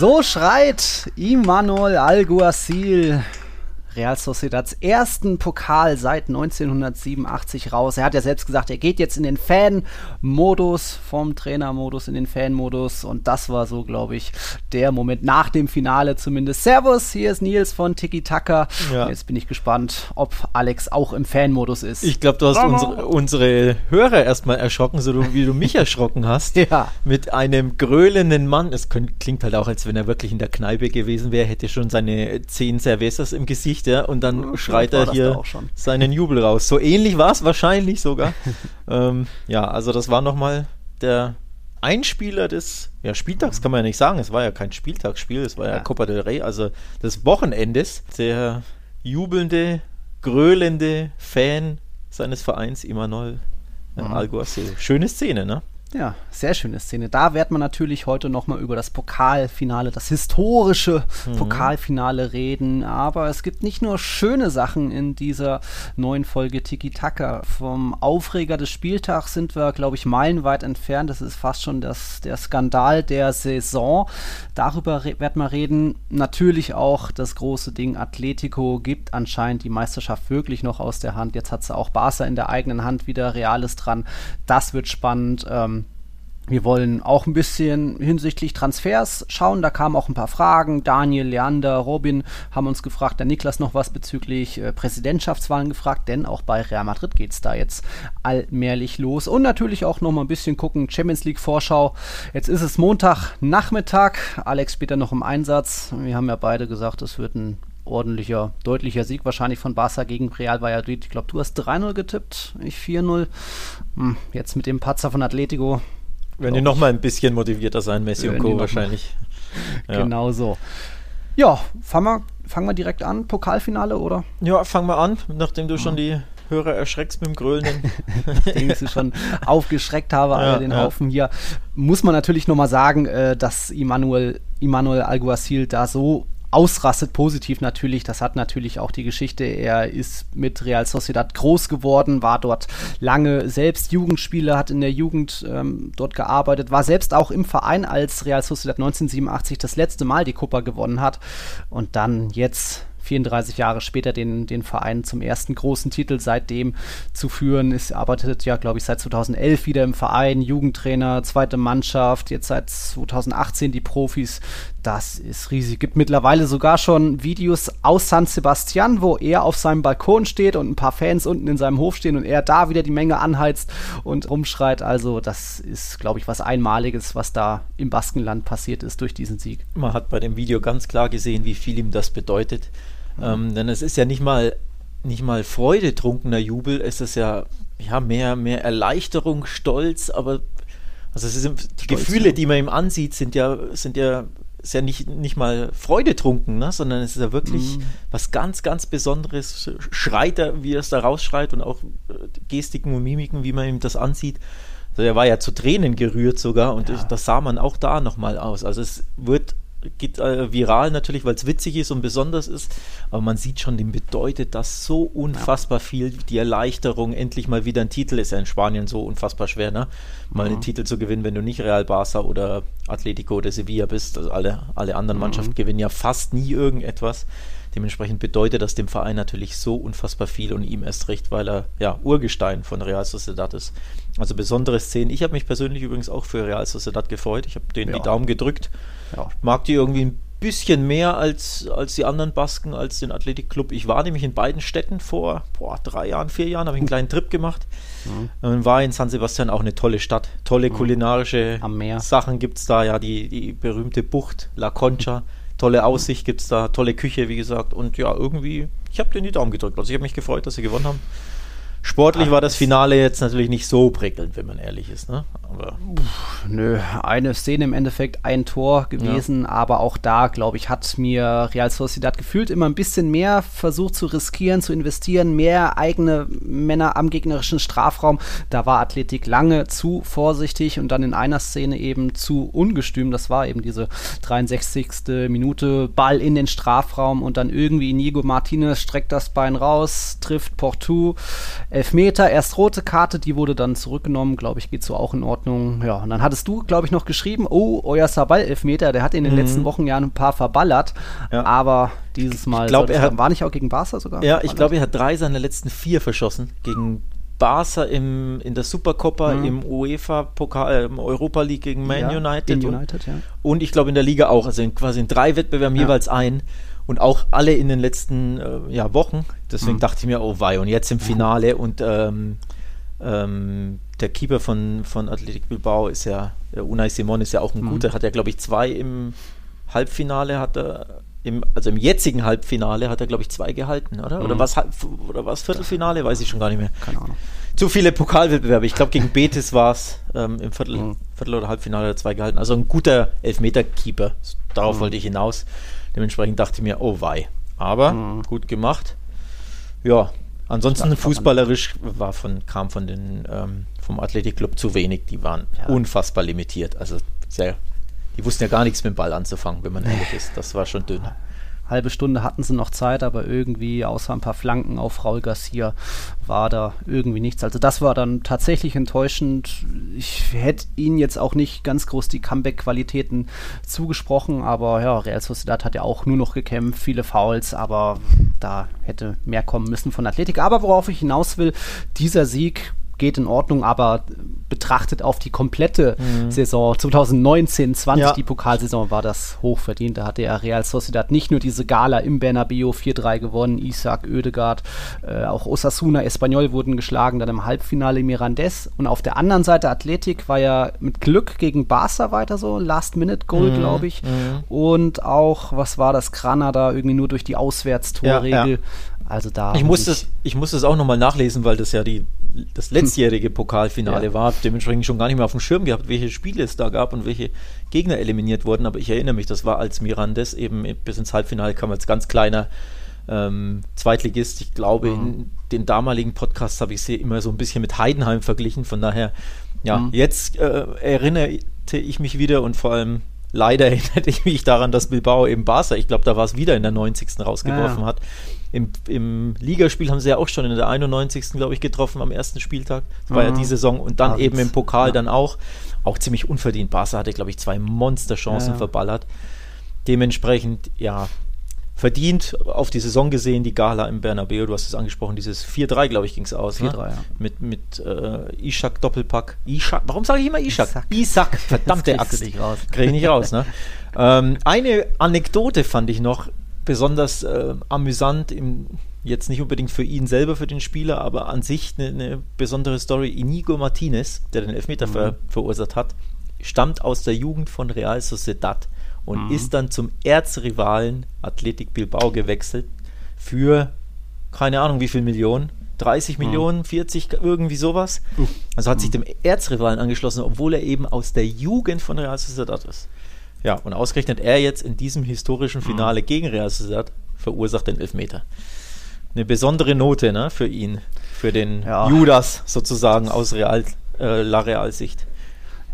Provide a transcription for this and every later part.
So schreit Immanuel Alguacil Real Sociedads ersten Pokal seit 1987 raus. Er hat ja selbst gesagt, er geht jetzt in den Fan-Modus, vom Trainermodus in den Fan-Modus. Und das war so, glaube ich, der Moment nach dem Finale zumindest. Servus, hier ist Nils von Tiki Taka. Ja. Jetzt bin ich gespannt, ob Alex auch im Fan-Modus ist. Ich glaube, du hast unsere, unsere, Hörer erstmal erschrocken, so wie du mich erschrocken hast. ja. Mit einem gröhlenden Mann. Es klingt halt auch, als wenn er wirklich in der Kneipe gewesen wäre, hätte schon seine zehn Cervezas im Gesicht ja, und dann schreit er hier seinen Jubel raus. So ähnlich war es wahrscheinlich sogar. ähm, ja, also das war nochmal der Einspieler des ja, Spieltags, kann man ja nicht sagen. Es war ja kein Spieltagsspiel, es war ja, ja Copa del Rey, also des Wochenendes. Der jubelnde, gröhlende Fan seines Vereins, Imanol äh, mhm. Alguacil. Schöne Szene, ne? Ja, sehr schöne Szene. Da wird man natürlich heute nochmal über das Pokalfinale, das historische mhm. Pokalfinale reden. Aber es gibt nicht nur schöne Sachen in dieser neuen Folge Tiki Taka. Vom Aufreger des Spieltags sind wir, glaube ich, meilenweit entfernt. Das ist fast schon das, der Skandal der Saison. Darüber wird man reden. Natürlich auch das große Ding Atletico gibt anscheinend die Meisterschaft wirklich noch aus der Hand. Jetzt hat sie auch Barca in der eigenen Hand wieder Reales dran. Das wird spannend. Ähm, wir wollen auch ein bisschen hinsichtlich Transfers schauen. Da kamen auch ein paar Fragen. Daniel, Leander, Robin haben uns gefragt, der Niklas noch was bezüglich äh, Präsidentschaftswahlen gefragt, denn auch bei Real Madrid geht es da jetzt allmählich los. Und natürlich auch noch mal ein bisschen gucken, Champions League Vorschau. Jetzt ist es Montagnachmittag. Alex später noch im Einsatz. Wir haben ja beide gesagt, es wird ein ordentlicher, deutlicher Sieg wahrscheinlich von Barca gegen Real Valladolid. Ich glaube, du hast 3-0 getippt, ich 4-0. Hm, jetzt mit dem Patzer von Atletico wenn die noch mal ein bisschen motivierter sein, Messi und Co. wahrscheinlich. Ja. Genau so. Ja, fangen wir, fangen wir direkt an. Pokalfinale, oder? Ja, fangen wir an, nachdem du schon die Hörer erschreckst mit dem Grölenden. Nachdem ich sie schon aufgeschreckt habe, ja, den ja. Haufen hier. Muss man natürlich nochmal sagen, äh, dass Immanuel, Immanuel Alguacil da so ausrastet, positiv natürlich. Das hat natürlich auch die Geschichte. Er ist mit Real Sociedad groß geworden, war dort lange selbst Jugendspieler, hat in der Jugend ähm, dort gearbeitet, war selbst auch im Verein, als Real Sociedad 1987 das letzte Mal die Copa gewonnen hat. Und dann jetzt 34 Jahre später den, den Verein zum ersten großen Titel seitdem zu führen. Es arbeitet ja, glaube ich, seit 2011 wieder im Verein, Jugendtrainer, zweite Mannschaft, jetzt seit 2018 die Profis. Das ist riesig. Gibt mittlerweile sogar schon Videos aus San Sebastian, wo er auf seinem Balkon steht und ein paar Fans unten in seinem Hof stehen und er da wieder die Menge anheizt und rumschreit. Also das ist, glaube ich, was Einmaliges, was da im Baskenland passiert ist durch diesen Sieg. Man hat bei dem Video ganz klar gesehen, wie viel ihm das bedeutet. Mhm. Ähm, denn es ist ja nicht mal, nicht mal freudetrunkener Jubel, es ist ja, ja mehr, mehr Erleichterung, Stolz, aber also es sind, die Stolz, Gefühle, ja. die man ihm ansieht, sind ja, sind ja ist ja nicht, nicht mal freudetrunken, ne? sondern es ist ja wirklich mm. was ganz, ganz Besonderes. Schreit er, wie er es da rausschreit und auch äh, Gestiken und Mimiken, wie man ihm das ansieht. Also er war ja zu Tränen gerührt sogar und ja. das sah man auch da nochmal aus. Also es wird geht äh, viral natürlich, weil es witzig ist und besonders ist, aber man sieht schon, dem bedeutet das so unfassbar ja. viel. Die Erleichterung, endlich mal wieder ein Titel, ist ja in Spanien so unfassbar schwer, ne? Mal mhm. einen Titel zu gewinnen, wenn du nicht Real Barça oder Atletico oder Sevilla bist. Also alle, alle anderen mhm. Mannschaften gewinnen ja fast nie irgendetwas. Dementsprechend bedeutet das dem Verein natürlich so unfassbar viel und ihm erst recht, weil er ja Urgestein von Real Sociedad ist. Also besondere Szenen. Ich habe mich persönlich übrigens auch für Real Sociedad gefreut. Ich habe denen ja. die Daumen gedrückt. Ja. Mag die irgendwie ein bisschen mehr als, als die anderen Basken, als den Athletikclub. Ich war nämlich in beiden Städten vor boah, drei Jahren, vier Jahren, habe ich einen kleinen Trip gemacht. Mhm. Und war in San Sebastian auch eine tolle Stadt. Tolle mhm. kulinarische Sachen gibt es da, ja, die, die berühmte Bucht La Concha. Tolle Aussicht gibt es da, tolle Küche, wie gesagt. Und ja, irgendwie, ich habe denen die Daumen gedrückt. Also ich habe mich gefreut, dass sie gewonnen haben. Sportlich Ach, war das Finale jetzt natürlich nicht so prickelnd, wenn man ehrlich ist. Ne? Aber nö, eine Szene im Endeffekt, ein Tor gewesen, ja. aber auch da, glaube ich, hat mir Real Sociedad gefühlt immer ein bisschen mehr versucht zu riskieren, zu investieren, mehr eigene Männer am gegnerischen Strafraum. Da war Athletik lange zu vorsichtig und dann in einer Szene eben zu ungestüm. Das war eben diese 63. Minute, Ball in den Strafraum und dann irgendwie Inigo Martinez streckt das Bein raus, trifft Portu, Elfmeter, erst rote Karte, die wurde dann zurückgenommen, glaube ich, geht so auch in Ordnung. Ja, und dann hattest du, glaube ich, noch geschrieben, oh, euer Sabal Elfmeter, der hat in den mhm. letzten Wochen ja ein paar verballert, ja. aber dieses Mal ich glaub, er hat, war nicht auch gegen Barca sogar? Ja, ich glaube, er hat drei seiner letzten vier verschossen gegen Barca im, in der Supercoppa, mhm. im UEFA-Pokal, äh, im Europa League gegen Man ja, United. United ja. Und ich glaube in der Liga auch, also in, quasi in drei Wettbewerben jeweils ein. Und auch alle in den letzten äh, ja, Wochen. Deswegen mhm. dachte ich mir, oh wei, und jetzt im Finale und ähm, ähm, der Keeper von, von Athletic Bilbao ist ja, Unai Simon ist ja auch ein mhm. guter, hat ja, glaube ich, zwei im Halbfinale, hat er, im, also im jetzigen Halbfinale hat er, glaube ich, zwei gehalten, oder? Mhm. Oder was oder was Viertelfinale, weiß ich schon gar nicht mehr. Keine Ahnung. Zu viele Pokalwettbewerbe. Ich glaube, gegen Betis war es ähm, im Viertel, mhm. Viertel oder Halbfinale hat er zwei gehalten. Also ein guter Elfmeter-Keeper. Darauf mhm. wollte ich hinaus. Dementsprechend dachte ich mir, oh wei. Aber mhm. gut gemacht. Ja, ansonsten fußballerisch war von, kam von den ähm, vom Athletikclub zu wenig. Die waren ja. unfassbar limitiert. Also sehr, die wussten ja gar nichts mit dem Ball anzufangen, wenn man ehrlich ist. Das war schon dünn. Halbe Stunde hatten sie noch Zeit, aber irgendwie, außer ein paar Flanken auf Raul Garcia, war da irgendwie nichts. Also das war dann tatsächlich enttäuschend. Ich hätte ihnen jetzt auch nicht ganz groß die Comeback-Qualitäten zugesprochen, aber ja, Real Sociedad hat ja auch nur noch gekämpft, viele Fouls, aber da hätte mehr kommen müssen von Athletik. Aber worauf ich hinaus will, dieser Sieg geht in Ordnung, aber betrachtet auf die komplette mhm. Saison 2019, 20 ja. die Pokalsaison war das hochverdient. Da hatte ja Real Sociedad nicht nur diese Gala im Bernabeu 4-3 gewonnen, Isaac, Oedegaard, äh, auch Osasuna, Espanyol wurden geschlagen, dann im Halbfinale Mirandes und auf der anderen Seite Athletik war ja mit Glück gegen Barca weiter so, Last-Minute-Goal, mhm. glaube ich. Mhm. Und auch, was war das, Granada irgendwie nur durch die Auswärtstorregel. Ja, ja. Also da. Ich musste, es, ich musste es auch nochmal nachlesen, weil das ja die, das letztjährige Pokalfinale ja. war. Dementsprechend schon gar nicht mehr auf dem Schirm gehabt, welche Spiele es da gab und welche Gegner eliminiert wurden. Aber ich erinnere mich, das war als Mirandes eben bis ins Halbfinale kam als ganz kleiner ähm, Zweitligist. Ich glaube, mhm. in den damaligen Podcasts habe ich sie immer so ein bisschen mit Heidenheim verglichen. Von daher, ja, mhm. jetzt äh, erinnerte ich mich wieder und vor allem leider erinnerte ich mich daran, dass Bilbao eben Barca, ich glaube, da war es wieder in der 90. rausgeworfen ja. hat. Im, Im Ligaspiel haben sie ja auch schon in der 91. glaube ich getroffen am ersten Spieltag. Das war mhm. ja die Saison und dann ja, eben im Pokal ja. dann auch. Auch ziemlich unverdient. Barca hatte, glaube ich, zwei Monsterchancen ja, verballert. Dementsprechend, ja, verdient auf die Saison gesehen, die Gala im Bernabeu, du hast es angesprochen, dieses 4-3, glaube ich, ging es aus. 4-3, ne? ja. Mit, mit äh, Ishak Doppelpack. Ishak, warum sage ich immer Ishak? Isak, Isak verdammte Axt. Kriege ich nicht raus, ne? ähm, eine Anekdote fand ich noch besonders äh, amüsant, im, jetzt nicht unbedingt für ihn selber, für den Spieler, aber an sich eine, eine besondere Story. Inigo Martinez, der den Elfmeter mhm. ver, verursacht hat, stammt aus der Jugend von Real Sociedad und mhm. ist dann zum Erzrivalen Athletic Bilbao gewechselt für keine Ahnung wie viel Millionen. 30 mhm. Millionen, 40, irgendwie sowas. Also hat sich mhm. dem Erzrivalen angeschlossen, obwohl er eben aus der Jugend von Real Sociedad ist. Ja, und ausgerechnet er jetzt in diesem historischen Finale mhm. gegen Real Sociedad verursacht den Elfmeter. Eine besondere Note ne, für ihn, für den ja. Judas sozusagen aus Real, äh, La Real-Sicht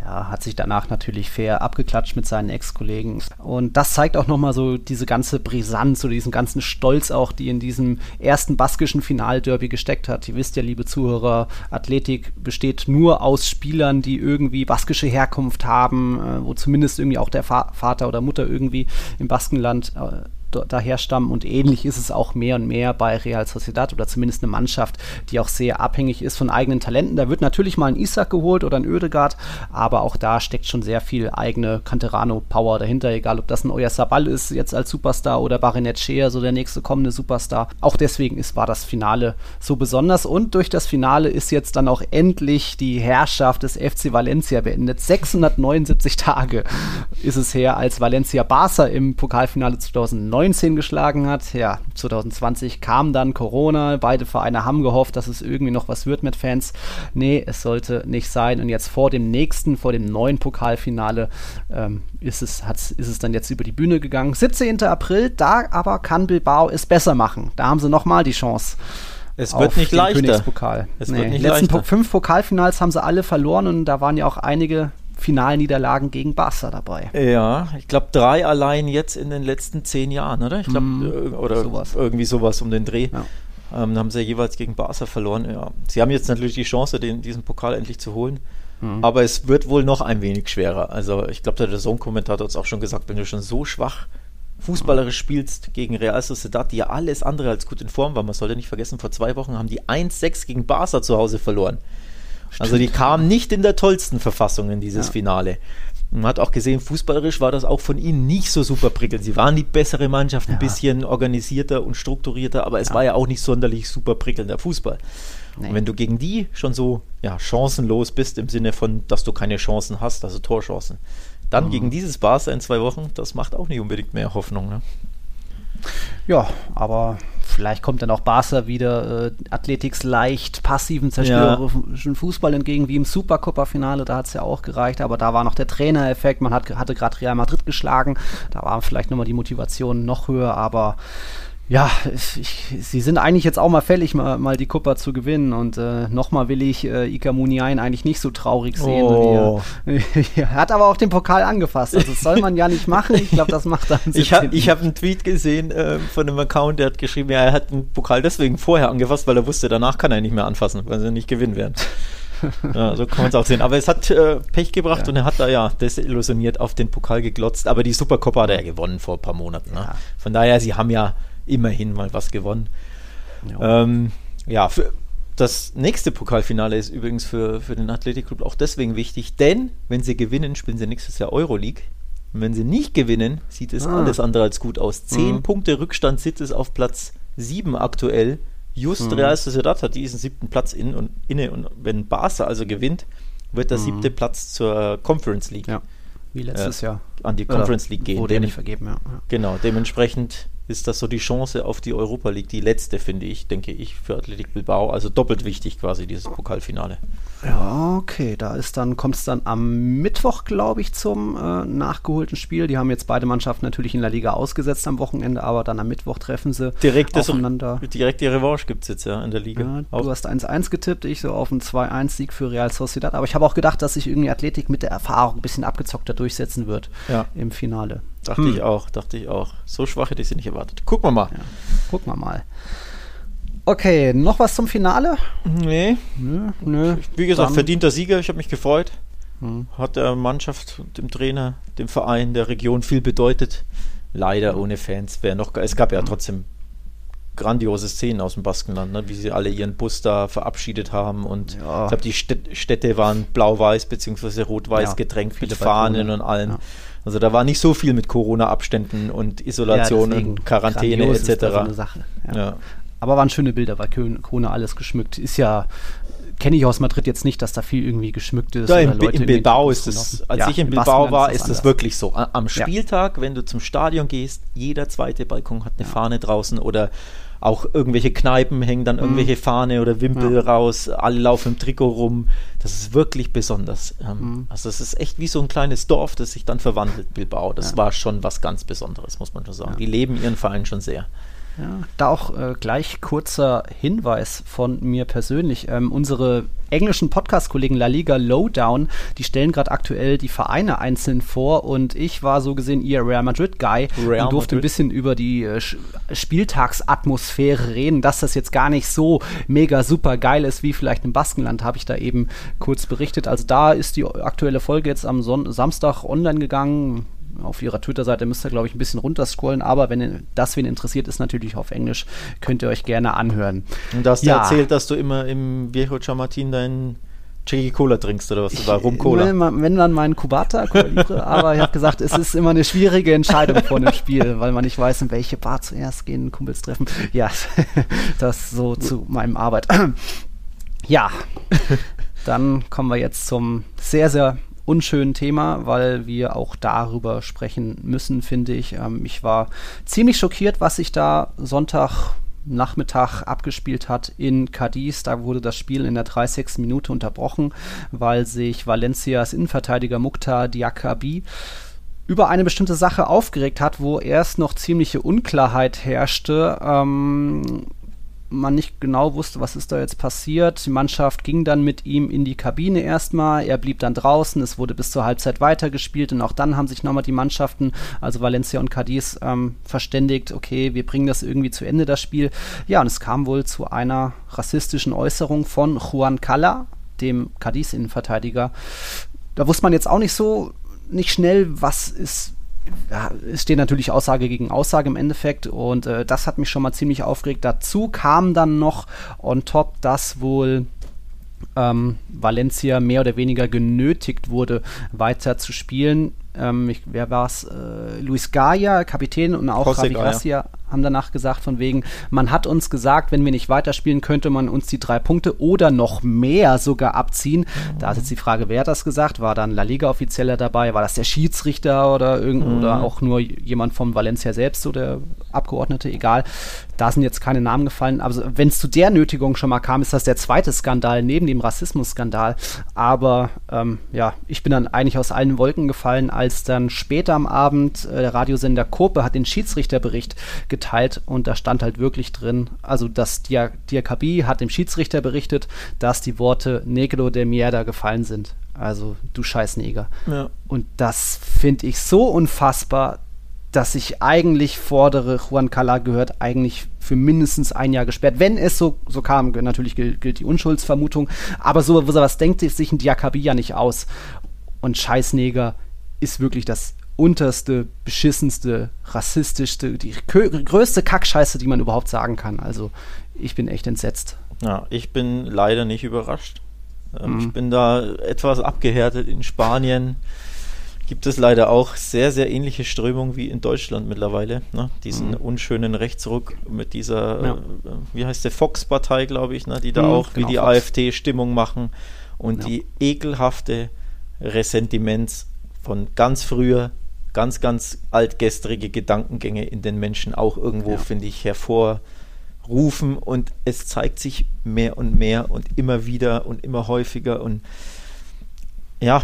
ja, hat sich danach natürlich fair abgeklatscht mit seinen Ex-Kollegen. Und das zeigt auch nochmal so diese ganze Brisanz oder diesen ganzen Stolz auch, die in diesem ersten baskischen Finalderby gesteckt hat. Ihr wisst ja, liebe Zuhörer, Athletik besteht nur aus Spielern, die irgendwie baskische Herkunft haben, äh, wo zumindest irgendwie auch der Vater oder Mutter irgendwie im Baskenland äh, daher stammen und ähnlich ist es auch mehr und mehr bei Real Sociedad oder zumindest eine Mannschaft, die auch sehr abhängig ist von eigenen Talenten. Da wird natürlich mal ein Isaac geholt oder ein Oedegaard, aber auch da steckt schon sehr viel eigene Canterano-Power dahinter, egal ob das ein Oyarzabal ist jetzt als Superstar oder Barinetchea, so der nächste kommende Superstar. Auch deswegen ist, war das Finale so besonders und durch das Finale ist jetzt dann auch endlich die Herrschaft des FC Valencia beendet. 679 Tage ist es her, als Valencia Barca im Pokalfinale 2009 2019 geschlagen hat. Ja, 2020 kam dann Corona. Beide Vereine haben gehofft, dass es irgendwie noch was wird mit Fans. Nee, es sollte nicht sein. Und jetzt vor dem nächsten, vor dem neuen Pokalfinale ähm, ist, es, ist es dann jetzt über die Bühne gegangen. 17. April, da aber kann Bilbao es besser machen. Da haben sie nochmal die Chance. Es wird nicht leichter. Königspokal. Es nee. wird nicht Die letzten leichter. Po- fünf Pokalfinals haben sie alle verloren und da waren ja auch einige Finalniederlagen gegen Barca dabei. Ja, ich glaube drei allein jetzt in den letzten zehn Jahren, oder? Ich glaube, Mm, oder sowas. irgendwie sowas um den Dreh. Ja. Ähm, da haben sie jeweils gegen Barca verloren. Ja. Sie haben jetzt natürlich die Chance, den, diesen Pokal endlich zu holen. Mhm. Aber es wird wohl noch ein wenig schwerer. Also ich glaube, der Sohn-Kommentator hat es auch schon gesagt, wenn du schon so schwach fußballerisch spielst gegen Real Sociedad, die ja alles andere als gut in Form war. Man sollte nicht vergessen, vor zwei Wochen haben die 1-6 gegen Barca zu Hause verloren. Also die kamen nicht in der tollsten Verfassung in dieses Ja. Finale. Und Man hat auch gesehen, fußballerisch war das auch von ihnen nicht so super prickelnd. Sie waren die bessere Mannschaft, ein Ja. bisschen organisierter und strukturierter, aber es war ja auch nicht sonderlich super prickelnder Fußball. Nee. Und wenn du gegen die schon so ja, chancenlos bist, im Sinne von, dass du keine Chancen hast, also Torchancen, dann Mhm. gegen dieses Barca in zwei Wochen, das macht auch nicht unbedingt mehr Hoffnung. Ne? Ja, aber vielleicht kommt dann auch Barca wieder äh, Athletics leicht passiven, zerstörerischen Fußball entgegen, wie im Supercopa-Finale, da hat es ja auch gereicht, aber da war noch der Trainereffekt, man hat, hatte gerade Real Madrid geschlagen, da war vielleicht nochmal die Motivation noch höher, aber ja, ich, sie sind eigentlich jetzt auch mal fällig, mal, mal die Copa zu gewinnen und äh, nochmal will ich äh, Ika Muniain eigentlich nicht so traurig sehen. Oh. er hat aber auch den Pokal angefasst, also das soll man ja nicht machen, ich glaube, das macht dann Ich habe hab einen Tweet gesehen äh, von einem Account, der hat geschrieben, ja, er hat den Pokal deswegen vorher angefasst, weil er wusste, danach kann er ihn nicht mehr anfassen, weil sie nicht gewinnen werden. Ja, so kann man es auch sehen. Aber es hat äh, Pech gebracht Ja. und er hat da ja desillusioniert auf den Pokal geglotzt. Aber die Supercopa hat er ja gewonnen vor ein paar Monaten. Ne? Ja. Von daher, sie haben ja immerhin mal was gewonnen. Ja. Ähm, ja, für das nächste Pokalfinale ist übrigens für, für den Athletic Club auch deswegen wichtig, denn wenn sie gewinnen, spielen sie nächstes Jahr Euroleague. Und wenn sie nicht gewinnen, sieht es Ah. alles andere als gut aus. Zehn Mhm. Punkte Rückstand sitzt es auf Platz sieben aktuell. Just Mhm. Real Sociedad hat diesen siebten Platz in und, inne und wenn Barca also gewinnt, wird der Mhm. siebte Platz zur Conference League Ja, wie letztes Jahr. an die Oder Conference League gehen. Wurde ja Dem- nicht vergeben, ja. ja. Genau, dementsprechend ist das so die Chance auf die Europa League, die letzte, finde ich, denke ich, für Athletic Bilbao. Also doppelt wichtig quasi, dieses Pokalfinale. Ja, okay, da ist dann, kommt es dann am Mittwoch, glaube ich, zum äh, nachgeholten Spiel. Die haben jetzt beide Mannschaften natürlich in der Liga ausgesetzt am Wochenende, aber dann am Mittwoch treffen sie Direkt, das, aufeinander. direkt die Revanche gibt es jetzt ja in der Liga. Ja, du hast 1-1 getippt, ich so auf einen 2-1-Sieg für Real Sociedad. Aber ich habe auch gedacht, dass sich irgendwie Athletik mit der Erfahrung ein bisschen abgezockter durchsetzen wird ja, im Finale. Dachte Hm. ich auch, dachte ich auch. So schwach hätte ich sie nicht erwartet. Gucken wir mal. Ja. Gucken wir mal. Okay, noch was zum Finale? Nee, Nö, nö. wie gesagt, Dann- verdienter Sieger, ich habe mich gefreut. Hm. Hat der Mannschaft, dem Trainer, dem Verein, der Region viel bedeutet. Leider ohne Fans wäre noch. Es gab ja trotzdem grandiose Szenen aus dem Baskenland, ne? wie sie alle ihren Bus da verabschiedet haben und Ja. ich glaube, die Städ- Städte waren blau-weiß bzw. rot-weiß Ja, getränkt mit Fahnen und allem. Ja. Also da war nicht so viel mit Corona-Abständen und Isolation deswegen und Quarantäne grandios ist da etc. So eine Sache. Ja. ja. Aber waren schöne Bilder, weil Krone alles geschmückt. Ist ja, kenne ich aus Madrid jetzt nicht, dass da viel irgendwie geschmückt ist. Ja, oder in, Leute in Bilbao ist es, als Ja, ich in im Bilbao war, ist es wirklich so. Am Ja. Spieltag, wenn du zum Stadion gehst, jeder zweite Balkon hat eine Ja. Fahne draußen oder auch irgendwelche Kneipen hängen dann Mhm. irgendwelche Fahne oder Wimpel Ja. raus, alle laufen im Trikot rum. Das ist wirklich besonders. Ähm, Mhm. Also es ist echt wie so ein kleines Dorf, das sich dann verwandelt, Bilbao. Das Ja. war schon was ganz Besonderes, muss man schon sagen. Ja. Die leben ihren Verein schon sehr. Ja, da auch äh, gleich kurzer Hinweis von mir persönlich. Ähm, unsere englischen Podcast-Kollegen La Liga Lowdown, die stellen gerade aktuell die Vereine einzeln vor und ich war so gesehen ihr Real Madrid-Guy und durfte ein Madrid. bisschen über die äh, Spieltagsatmosphäre reden, dass das jetzt gar nicht so mega super geil ist wie vielleicht im Baskenland, habe ich da eben kurz berichtet. Also da ist die aktuelle Folge jetzt am Son Samstag online gegangen auf ihrer Twitter-Seite müsst ihr, glaube ich, ein bisschen runterscrollen, aber wenn das wen interessiert, ist natürlich auf Englisch, könnt ihr euch gerne anhören. Und da hast du Ja. erzählt, dass du immer im Viejo Chamatin deinen Chicky Cola trinkst oder was du da Rum-Cola. Wenn, wenn dann mein Kubata, Cuba Libre, aber ich habe gesagt, es ist immer eine schwierige Entscheidung vor einem Spiel, weil man nicht weiß, in welche Bar zuerst gehen, Kumpels treffen. Ja, das so zu meinem Arbeit. Ja, dann kommen wir jetzt zum sehr, sehr unschönen Thema, weil wir auch darüber sprechen müssen, finde ich. Ähm, ich war ziemlich schockiert, was sich da Sonntag Nachmittag abgespielt hat in Cadiz. Da wurde das Spiel in der 30. Minute unterbrochen, weil sich Valencias Innenverteidiger Mukhtar Diakabi über eine bestimmte Sache aufgeregt hat, wo erst noch ziemliche Unklarheit herrschte. Ähm, man nicht genau wusste, was ist da jetzt passiert. Die Mannschaft ging dann mit ihm in die Kabine erstmal, er blieb dann draußen, es wurde bis zur Halbzeit weitergespielt und auch dann haben sich nochmal die Mannschaften, also Valencia und Cadiz, ähm, verständigt, okay, wir bringen das irgendwie zu Ende, das Spiel. Ja, und es kam wohl zu einer rassistischen Äußerung von Juan Cala, dem Cadiz-Innenverteidiger. Da wusste man jetzt auch nicht so, nicht schnell, was ist es steht natürlich Aussage gegen Aussage im Endeffekt und äh, das hat mich schon mal ziemlich aufgeregt. Dazu kam dann noch on top, dass wohl ähm, Valencia mehr oder weniger genötigt wurde, weiter zu spielen. Ähm, ich, wer war es? Äh, Luis Gaia, Kapitän und auch Javi Gracia haben danach gesagt, von wegen, man hat uns gesagt, wenn wir nicht weiterspielen, könnte man uns die drei Punkte oder noch mehr sogar abziehen. Mhm. Da ist jetzt die Frage, wer hat das gesagt? War dann La Liga-Offizieller dabei? War das der Schiedsrichter oder irgend mhm. oder auch nur jemand vom Valencia selbst, so der Abgeordnete? Egal. Da sind jetzt keine Namen gefallen. Aber wenn es zu der Nötigung schon mal kam, ist das der zweite Skandal neben dem Rassismus-Skandal. Aber ähm, ja, ich bin dann eigentlich aus allen Wolken gefallen, als dann später am Abend äh, der Radiosender Kope hat den Schiedsrichterbericht geteilt und da stand halt wirklich drin, also das Dia Diakabi hat dem Schiedsrichter berichtet, dass die Worte Negro de Mierda gefallen sind. Also du Scheißneger. Ja. Und das finde ich so unfassbar, dass ich eigentlich fordere, Juan Cala gehört eigentlich für mindestens ein Jahr gesperrt. Wenn es so, so kam, natürlich gilt, gilt die Unschuldsvermutung, aber so was denkt sich ein Diakabi ja nicht aus. Und Scheißneger ist wirklich das unterste, beschissenste, rassistischste, die größte Kackscheiße, die man überhaupt sagen kann. Also ich bin echt entsetzt. Ja, ich bin leider nicht überrascht. Ähm, mhm. Ich bin da etwas abgehärtet. In Spanien gibt es leider auch sehr, sehr ähnliche Strömungen wie in Deutschland mittlerweile. Ne? Diesen mhm. unschönen Rechtsruck mit dieser, ja. äh, wie heißt der, Fox-Partei, glaube ich, ne? die da mhm, auch genau, wie die Fox. AfD Stimmung machen und ja. die ekelhafte Ressentiments von ganz früher ganz, ganz altgestrige Gedankengänge in den Menschen auch irgendwo, ja. finde ich, hervorrufen. Und es zeigt sich mehr und mehr und immer wieder und immer häufiger. Und ja,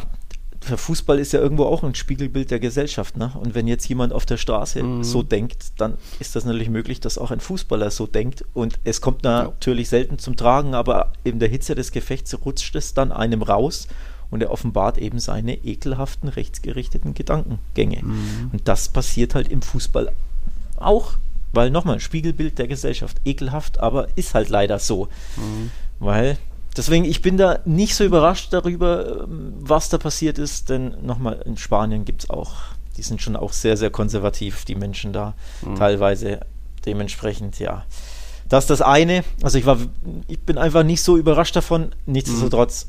der Fußball ist ja irgendwo auch ein Spiegelbild der Gesellschaft. Ne? Und wenn jetzt jemand auf der Straße mhm. so denkt, dann ist das natürlich möglich, dass auch ein Fußballer so denkt. Und es kommt natürlich selten zum Tragen, aber in der Hitze des Gefechts rutscht es dann einem raus und er offenbart eben seine ekelhaften rechtsgerichteten Gedankengänge. Mhm. Und das passiert halt im Fußball auch, weil nochmal, Spiegelbild der Gesellschaft, ekelhaft, aber ist halt leider so. Mhm. Weil, deswegen, ich bin da nicht so überrascht darüber, ähm, was da passiert ist, denn nochmal, in Spanien gibt es auch, die sind schon auch sehr, sehr konservativ, die Menschen da mhm. teilweise. Dementsprechend, ja. Das ist das eine. Also ich war, ich bin einfach nicht so überrascht davon. Nichtsdestotrotz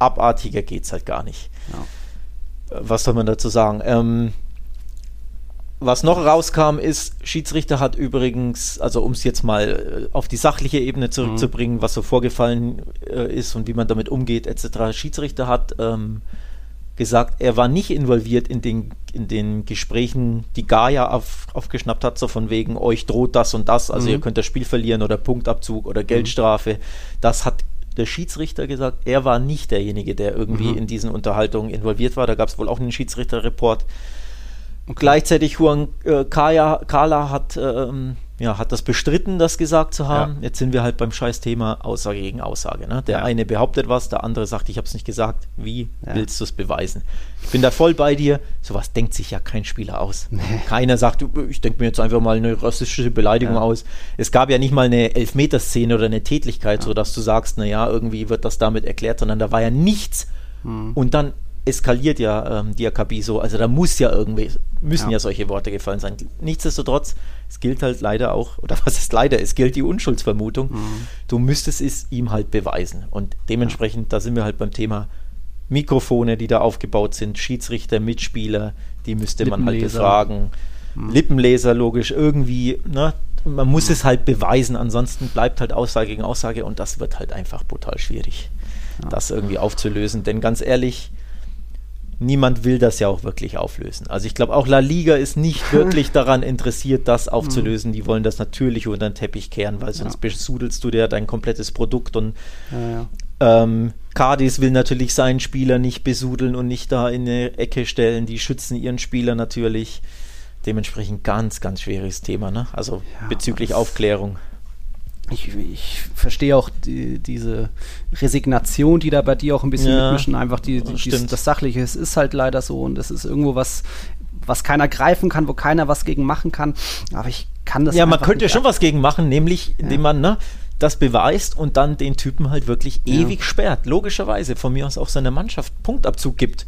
abartiger geht es halt gar nicht. Ja. Was soll man dazu sagen? Ähm, was noch rauskam, ist, Schiedsrichter hat übrigens, also um es jetzt mal äh, auf die sachliche Ebene zurückzubringen, mhm. was so vorgefallen äh, ist und wie man damit umgeht, etc. Schiedsrichter hat ähm, gesagt, er war nicht involviert in den, in den Gesprächen, die Gaia auf, aufgeschnappt hat, so von wegen, euch droht das und das, also mhm. ihr könnt das Spiel verlieren oder Punktabzug oder mhm. Geldstrafe. Das hat der Schiedsrichter gesagt, er war nicht derjenige, der irgendwie mhm. in diesen Unterhaltungen involviert war. Da gab es wohl auch einen Schiedsrichterreport. Und gleichzeitig Juan äh, Kaya, Kala hat, ähm, ja, hat das bestritten, das gesagt zu haben. Ja. Jetzt sind wir halt beim Scheißthema Aussage gegen Aussage. Ne? Der ja. eine behauptet was, der andere sagt, ich habe es nicht gesagt. Wie ja. willst du es beweisen? Ich bin da voll bei dir. Sowas denkt sich ja kein Spieler aus. Nee. Keiner sagt, ich denke mir jetzt einfach mal eine rassistische Beleidigung aus. Es gab ja nicht mal eine Elfmeterszene oder eine Tätlichkeit, ja. sodass du sagst, naja, irgendwie wird das damit erklärt, sondern da war ja nichts. Hm. Und dann eskaliert ja ähm, Diakabi so. Also da muss ja irgendwie, müssen ja. ja. solche Worte gefallen sein. Nichtsdestotrotz, es gilt halt leider auch, oder was ist leider, es gilt die Unschuldsvermutung. Mhm. Du müsstest es ihm halt beweisen. Und dementsprechend, ja. da sind wir halt beim Thema Mikrofone, die da aufgebaut sind, Schiedsrichter, Mitspieler, die müsste man halt befragen. Mhm. Lippenleser, logisch, irgendwie, ne? Man muss mhm. es halt beweisen, ansonsten bleibt halt Aussage gegen Aussage und das wird halt einfach brutal schwierig, ja. das irgendwie aufzulösen. Denn ganz ehrlich, niemand will das ja auch wirklich auflösen. Also ich glaube, auch La Liga ist nicht wirklich daran interessiert, das aufzulösen. Die wollen das natürlich unter den Teppich kehren, weil sonst ja. besudelst du dir dein komplettes Produkt und ja, ja. Ähm, Cardis will natürlich seinen Spieler nicht besudeln und nicht da in eine Ecke stellen. Die schützen ihren Spieler natürlich. Dementsprechend ganz, ganz schwieriges Thema, ne? Also bezüglich Aufklärung ich, ich verstehe auch die, diese Resignation, die da bei dir auch ein bisschen ja, mitmischen, einfach die, die, die das Sachliche. Es ist halt leider so und es ist irgendwo was, was keiner greifen kann, wo keiner was gegen machen kann. Aber ich kann das Ja, man könnte ja schon was gegen machen, nämlich ja. indem man ne, das beweist und dann den Typen halt wirklich ja. ewig sperrt. Logischerweise, von mir aus auch seiner Mannschaft Punktabzug gibt.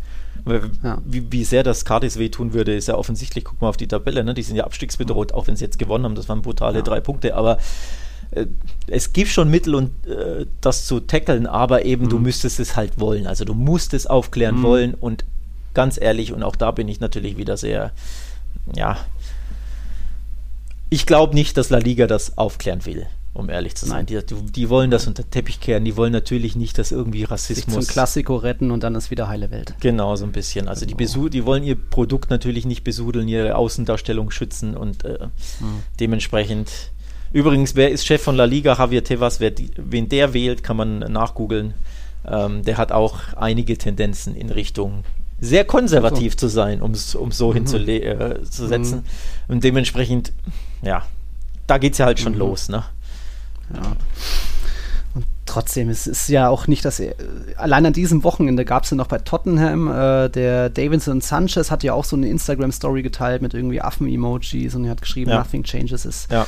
Ja. Wie, wie, sehr das Cardis wehtun würde, ist ja offensichtlich. Guck mal auf die Tabelle, ne? die sind ja abstiegsbedroht, auch wenn sie jetzt gewonnen haben. Das waren brutale drei Punkte. Aber es gibt schon Mittel, und äh, das zu tackeln, aber eben mhm. du müsstest es halt wollen. Also du musst es aufklären mhm. wollen und ganz ehrlich, und auch da bin ich natürlich wieder sehr, ja, ich glaube nicht, dass La Liga das aufklären will, um ehrlich zu sein. Die, die, wollen das unter den Teppich kehren, die wollen natürlich nicht, dass irgendwie Rassismus. Sich zum Klassiko retten und dann ist wieder heile Welt. Genau, so ein bisschen. Also die, besu die wollen ihr Produkt natürlich nicht besudeln, ihre Außendarstellung schützen und äh, mhm. dementsprechend Übrigens, wer ist Chef von La Liga? Javier Tebas. Wer wen der wählt, kann man nachgoogeln. Ähm, der hat auch einige Tendenzen in Richtung sehr konservativ so. zu sein, um es so mhm. hinzusetzen. Äh, mhm. Und dementsprechend, ja, da geht es ja halt schon mhm. los, ne? Ja trotzdem, es ist ja auch nicht, dass er, allein an diesem Wochenende gab es ja noch bei Tottenham, äh, der Davidson Sanchez hat ja auch so eine Instagram-Story geteilt mit irgendwie Affen-Emojis und er hat geschrieben, ja. nothing changes is. Ja.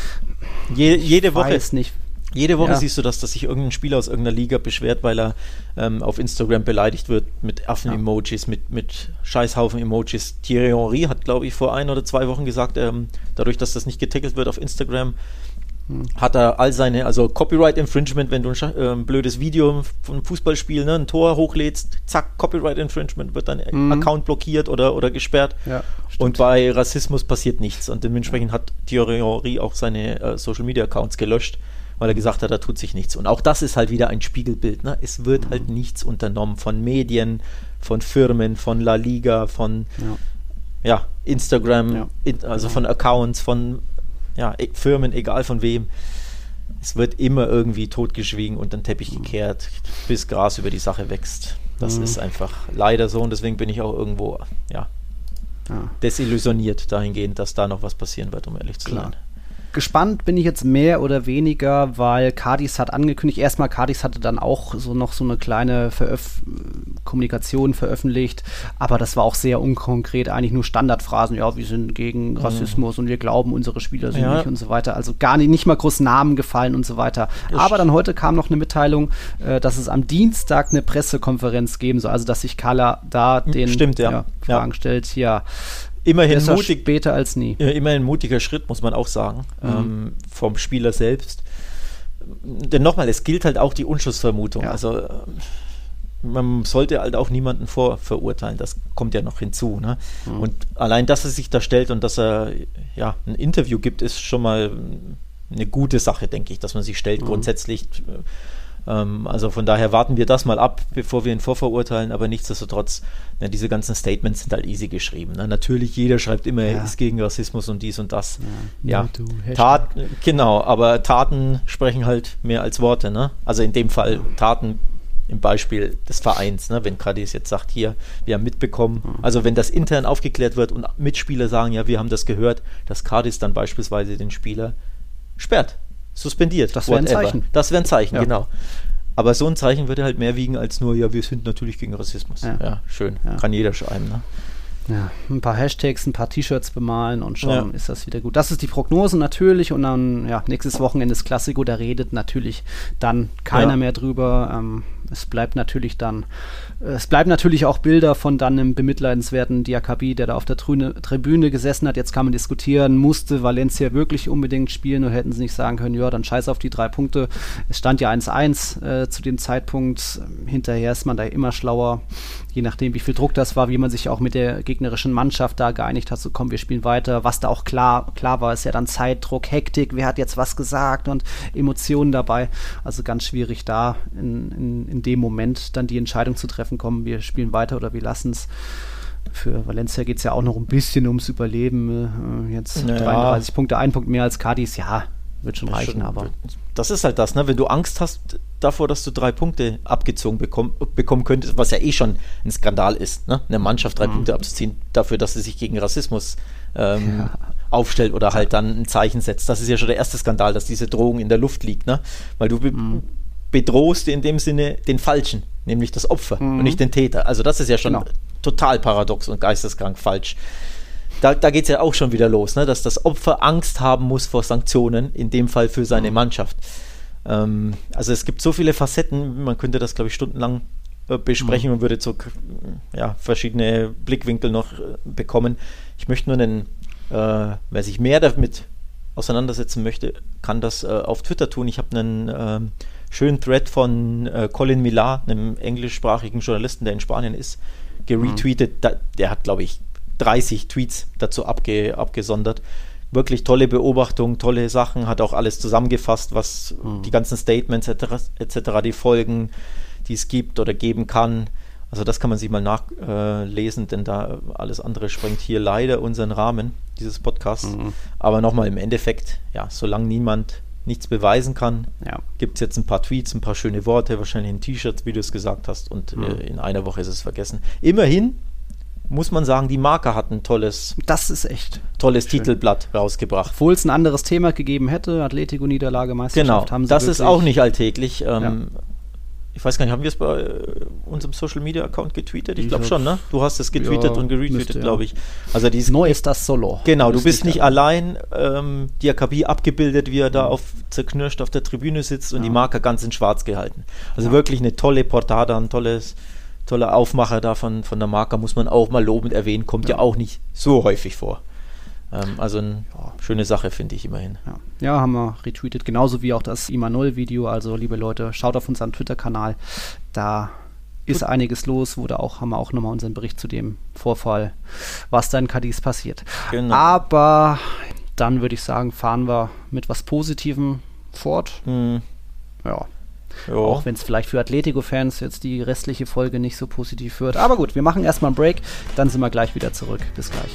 Je, jede Woche. Weiß nicht. Jede Woche ja. siehst du das, dass sich irgendein Spieler aus irgendeiner Liga beschwert, weil er ähm, auf Instagram beleidigt wird mit Affen-Emojis, mit, mit Scheißhaufen-Emojis. Thierry Henry hat, glaube ich, vor ein oder zwei Wochen gesagt, ähm, dadurch, dass das nicht getackelt wird auf Instagram, hat er all seine, also Copyright Infringement, wenn du ein äh, blödes Video von einem Fußballspiel, ne, ein Tor hochlädst, zack, Copyright Infringement, wird dein mhm. Account blockiert oder, oder gesperrt. Ja, und bei Rassismus passiert nichts. Und dementsprechend hat Thierry Henry auch seine äh, Social Media Accounts gelöscht, weil er gesagt hat, da tut sich nichts. Und auch das ist halt wieder ein Spiegelbild. Ne? Es wird mhm. halt nichts unternommen von Medien, von Firmen, von La Liga, von ja, ja Instagram, ja. In, also von Accounts, von ja, e, Firmen, egal von wem. Es wird immer irgendwie totgeschwiegen und den Teppich mhm. gekehrt, bis Gras über die Sache wächst. Das mhm. ist einfach leider so und deswegen bin ich auch irgendwo, ja, ja. desillusioniert dahingehend, dass da noch was passieren wird, um ehrlich zu Klar. sein gespannt bin ich jetzt mehr oder weniger, weil Cardis hat angekündigt, erstmal Cardis hatte dann auch so noch so eine kleine Veröf Kommunikation veröffentlicht, aber das war auch sehr unkonkret, eigentlich nur Standardphrasen, ja, wir sind gegen mhm. Rassismus mhm. und wir glauben, unsere Spieler sind ja. nicht und so weiter. Also gar nicht, nicht mal groß Namen gefallen und so weiter. Das aber dann heute kam noch eine Mitteilung, äh, dass es am Dienstag eine Pressekonferenz geben soll, also dass sich Kala da den Stimmt, ja. Ja, Fragen stellt. Ja, immerhin Besser mutig, später als nie. Immerhin ein mutiger Schritt, muss man auch sagen, mhm. ähm, vom Spieler selbst. Denn nochmal, es gilt halt auch die Unschlussvermutung. Ja. Also äh, man sollte halt auch niemanden vorverurteilen. Das kommt ja noch hinzu. Ne? Mhm. Und allein, dass er sich da stellt und dass er ja ein Interview gibt, ist schon mal eine gute Sache, denke ich, dass man sich stellt. Mhm. Grundsätzlich äh, ähm, also von daher warten wir das mal ab, bevor wir ihn vorverurteilen, aber nichtsdestotrotz, ja, diese ganzen Statements sind halt easy geschrieben. Ne? Natürlich, jeder schreibt immer, er ist gegen Rassismus und dies und das. Ja, ja Taten, genau, aber Taten sprechen halt mehr als Worte. Ne? Also in dem Fall Taten im Beispiel des Vereins, ne? wenn Cadiz jetzt sagt, hier, wir haben mitbekommen, mhm. also wenn das intern aufgeklärt wird und Mitspieler sagen, ja, wir haben das gehört, dass Cadiz dann beispielsweise den Spieler sperrt suspendiert. Das wäre ein Zeichen. Das wäre ein Zeichen, ja. genau. Aber so ein Zeichen würde halt mehr wiegen als nur, ja, wir sind natürlich gegen Rassismus. Ja, ja schön. Kann jeder schreiben, ne? Ja, ein paar Hashtags, ein paar T-Shirts bemalen und schon ja. ist das wieder gut. Das ist die Prognose natürlich und dann, ja, nächstes Wochenende ist Klassiko, da redet natürlich dann keiner ja. mehr drüber. Ähm, es bleibt natürlich dann, es bleiben natürlich auch Bilder von dann einem bemitleidenswerten Diakabi, der da auf der Trüne, Tribüne gesessen hat. Jetzt kann man diskutieren, musste Valencia wirklich unbedingt spielen oder hätten sie nicht sagen können, ja, dann scheiß auf die drei Punkte. Es stand ja 1-1 äh, zu dem Zeitpunkt. Hinterher ist man da immer schlauer, je nachdem, wie viel Druck das war, wie man sich auch mit der gegnerischen Mannschaft da geeinigt hat, so komm, wir spielen weiter. Was da auch klar, klar war, ist ja dann Zeitdruck, Hektik, wer hat jetzt was gesagt und Emotionen dabei. Also ganz schwierig da in, in, in dem Moment dann die Entscheidung zu treffen, komm, wir spielen weiter oder wir lassen es. Für Valencia geht es ja auch noch ein bisschen ums Überleben. Äh, jetzt naja. 33 Punkte, ein Punkt mehr als Cadiz, ja, wird schon reichen, schon, aber. Das ist halt das, ne? Wenn du Angst hast davor, dass du drei Punkte abgezogen bekomm, bekommen könntest, was ja eh schon ein Skandal ist, ne? Eine Mannschaft drei mhm. Punkte abzuziehen, dafür, dass sie sich gegen Rassismus ähm, ja. aufstellt oder halt dann ein Zeichen setzt. Das ist ja schon der erste Skandal, dass diese Drohung in der Luft liegt, ne? Weil du mhm. bedrohst in dem Sinne den Falschen, nämlich das Opfer mhm. und nicht den Täter. Also das ist ja schon genau. total paradox und geisteskrank falsch da, da geht es ja auch schon wieder los, ne? dass das Opfer Angst haben muss vor Sanktionen, in dem Fall für seine mhm. Mannschaft. Ähm, also es gibt so viele Facetten, man könnte das, glaube ich, stundenlang äh, besprechen mhm. und würde so ja, verschiedene Blickwinkel noch äh, bekommen. Ich möchte nur einen, äh, wer sich mehr damit auseinandersetzen möchte, kann das äh, auf Twitter tun. Ich habe einen ähm, schönen Thread von äh, Colin Millar, einem englischsprachigen Journalisten, der in Spanien ist, geretweetet. Mhm. Da, der hat, glaube ich, 30 Tweets dazu abge, abgesondert. Wirklich tolle Beobachtung, tolle Sachen, hat auch alles zusammengefasst, was mhm. die ganzen Statements etc., etc., die Folgen, die es gibt oder geben kann. Also das kann man sich mal nachlesen, äh, denn da alles andere sprengt hier leider unseren Rahmen dieses Podcasts. Mhm. Aber nochmal im Endeffekt, ja, solange niemand nichts beweisen kann, ja. gibt es jetzt ein paar Tweets, ein paar schöne Worte, wahrscheinlich ein T-Shirt, wie du es gesagt hast, und mhm. äh, in einer Woche ist es vergessen. Immerhin muss man sagen, die Marke hat ein tolles. Das ist echt. Tolles schön. Titelblatt rausgebracht. Obwohl es ein anderes Thema gegeben hätte, Atletico-Niederlage, Meisterschaft, genau, haben sie das ist auch nicht alltäglich. Ähm, ja. Ich weiß gar nicht, haben wir es bei äh, unserem Social Media Account getweetet? Ich, glaube schon, ne? Du hast es getweetet ja, und geretweetet, glaube ich. Also dieses Neu ist das Solo. Genau, du bist nicht allein. Ähm, Diakabi abgebildet, wie er da auf zerknirscht auf der Tribüne sitzt und die Marke ganz in Schwarz gehalten. Also wirklich eine tolle Portada, ein tolles toller Aufmacher da von, von der Marke, muss man auch mal lobend erwähnen, kommt ja, ja auch nicht so häufig vor. Ähm, also eine ja. schöne Sache, finde ich immerhin. Ja. ja. haben wir retweetet, genauso wie auch das IMA0-Video. Also, liebe Leute, schaut auf unseren Twitter-Kanal. Da ist Gut. einiges los, wurde auch, haben wir auch nochmal unseren Bericht zu dem Vorfall, was da in Cadiz passiert. Genau. Aber dann würde ich sagen, fahren wir mit was Positivem fort. Hm. Ja. Jo. Auch wenn es vielleicht für Atletico-Fans jetzt die restliche Folge nicht so positiv wird. Aber gut, wir machen erstmal einen Break, dann sind wir gleich wieder zurück. Bis gleich.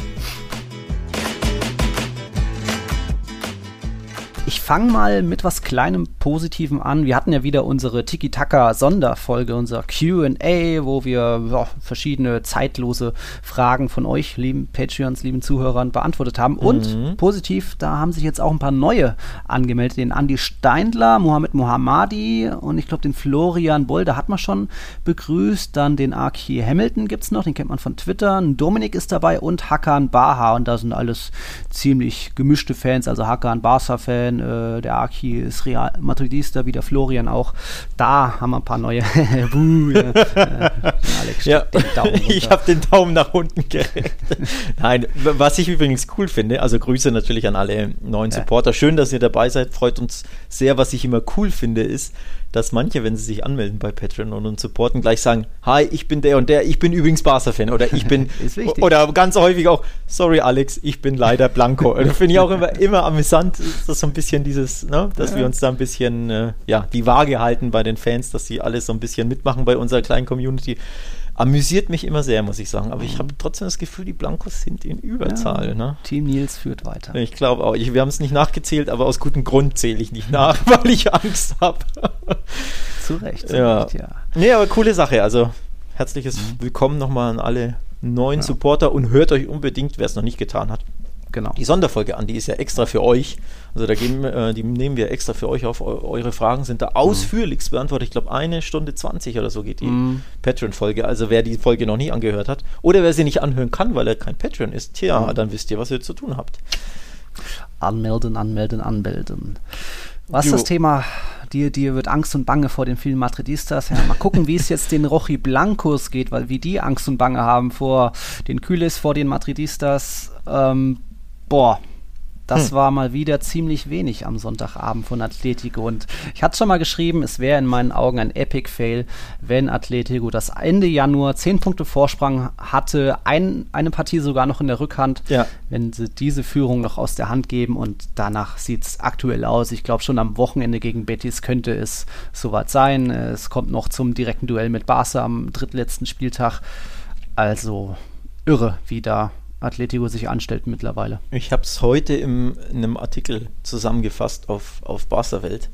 Ich fange mal mit was kleinem Positivem an. Wir hatten ja wieder unsere Tiki-Taka-Sonderfolge, unser QA, wo wir ja, verschiedene zeitlose Fragen von euch, lieben Patreons, lieben Zuhörern, beantwortet haben. Und mhm. positiv, da haben sich jetzt auch ein paar neue angemeldet. Den Andy Steindler, Mohamed Mohammadi und ich glaube den Florian Boll, da hat man schon begrüßt. Dann den Aki Hamilton gibt es noch, den kennt man von Twitter. Dominik ist dabei und Hakan Baha. Und da sind alles ziemlich gemischte Fans, also Hakan Barca-Fan, äh, der Aki ist Real Madridista, wie der Florian auch. Da haben wir ein paar neue. Buh, ja, äh, Alex ja. ich habe den Daumen nach unten gerät. Nein, was ich übrigens cool finde, also Grüße natürlich an alle neuen Supporter. Schön, dass ihr dabei seid, freut uns sehr. Was ich immer cool finde, ist, dass manche, wenn sie sich anmelden bei Patreon und uns supporten, gleich sagen, hi, ich bin der und der, ich bin übrigens Barca-Fan oder ich bin, oder ganz häufig auch, sorry Alex, ich bin leider Blanco. Das finde ich auch immer, immer amüsant, das so ein bisschen dieses, ne, dass ja. wir uns da ein bisschen, äh, ja, die Waage halten bei den Fans, dass sie alles so ein bisschen mitmachen bei unserer kleinen Community amüsiert mich immer sehr, muss ich sagen. Aber ich mhm. habe trotzdem das Gefühl, die Blancos sind in Überzahl. Ja, ne? Team Nils führt weiter. Ich glaube auch. Ich, wir haben es nicht nachgezählt, aber aus gutem Grund zähle ich nicht nach, weil ich Angst habe. zu Recht, zu ja. Recht, ja. Nee, aber coole Sache. Also herzliches mhm. Willkommen nochmal an alle neuen ja. Supporter und hört euch unbedingt, wer es noch nicht getan hat, Genau. Die Sonderfolge an, die ist ja extra für euch. Also da geben, äh, die nehmen wir extra für euch auf. Eure Fragen sind da mhm. ausführlichst beantwortet. Ich glaube, eine Stunde 20 oder so geht die mhm. Patreon-Folge. Also wer die Folge noch nie angehört hat oder wer sie nicht anhören kann, weil er kein Patreon ist, tja, mhm. dann wisst ihr, was ihr zu tun habt. Anmelden, anmelden, anmelden. Was ist das Thema? Dir, dir wird Angst und Bange vor den vielen Madridistas. Ja, mal gucken, wie es jetzt den Rochi Blancos geht, weil wie die Angst und Bange haben vor den Kühles, vor den Madridistas. Ähm, boah, das hm. war mal wieder ziemlich wenig am Sonntagabend von Atletico. Und ich hatte schon mal geschrieben, es wäre in meinen Augen ein Epic-Fail, wenn Atletico das Ende Januar 10 Punkte Vorsprung hatte, ein, eine Partie sogar noch in der Rückhand, ja. wenn sie diese Führung noch aus der Hand geben. Und danach sieht es aktuell aus. Ich glaube, schon am Wochenende gegen Betis könnte es soweit sein. Es kommt noch zum direkten Duell mit Barca am drittletzten Spieltag. Also irre, wie da Atletico sich anstellt mittlerweile. Ich habe es heute im, in einem Artikel zusammengefasst auf, auf Barca Welt,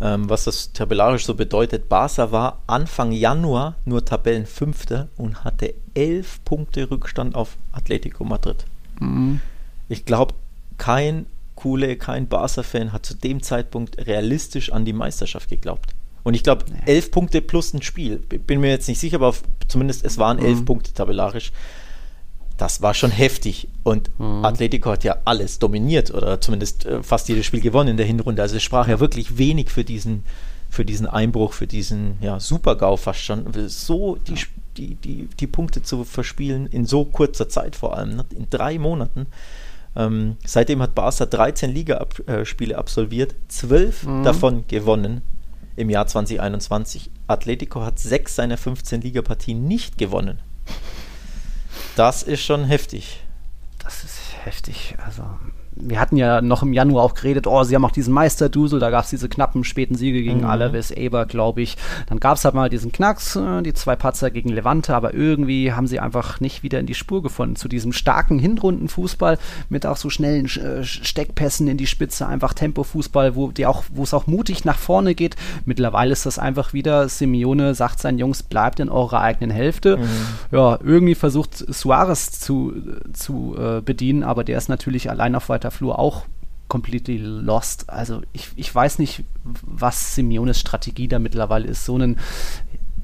ähm, was das tabellarisch so bedeutet. Barca war Anfang Januar nur Tabellenfünfter und hatte elf Punkte Rückstand auf Atletico Madrid. Mhm. Ich glaube, kein Coole, kein Barca-Fan hat zu dem Zeitpunkt realistisch an die Meisterschaft geglaubt. Und ich glaube, elf Punkte plus ein Spiel. Bin mir jetzt nicht sicher, aber zumindest es waren elf mhm. Punkte tabellarisch das war schon heftig. Und mhm. Atletico hat ja alles dominiert oder zumindest äh, fast jedes Spiel gewonnen in der Hinrunde. Also es sprach ja wirklich wenig für diesen, für diesen Einbruch, für diesen ja, Super-GAU fast schon. So die, die, die, die Punkte zu verspielen in so kurzer Zeit vor allem, ne? in drei Monaten. Ähm, seitdem hat Barca 13 Ligaspiele absolviert, 12 mhm. davon gewonnen im Jahr 2021. Atletico hat sechs seiner 15 Ligapartien nicht gewonnen. Das ist schon heftig. Das ist heftig. Also wir hatten ja noch im Januar auch geredet, oh, sie haben auch diesen Meisterdusel, da gab es diese knappen späten Siege gegen mhm. Alaves, Eber, glaube ich. Dann gab es halt mal diesen Knacks, äh, die zwei Patzer gegen Levante, aber irgendwie haben sie einfach nicht wieder in die Spur gefunden. Zu diesem starken Hinrundenfußball mit auch so schnellen äh, Steckpässen in die Spitze, einfach Tempofußball, wo die auch, wo es auch mutig nach vorne geht. Mittlerweile ist das einfach wieder, Simeone sagt seinen Jungs, bleibt in eurer eigenen Hälfte. Mhm. Ja, irgendwie versucht Suarez zu, zu äh, bedienen, aber der ist natürlich allein auf weiter Flur auch completely lost. Also ich, ich weiß nicht, was Simeones Strategie da mittlerweile ist. So einen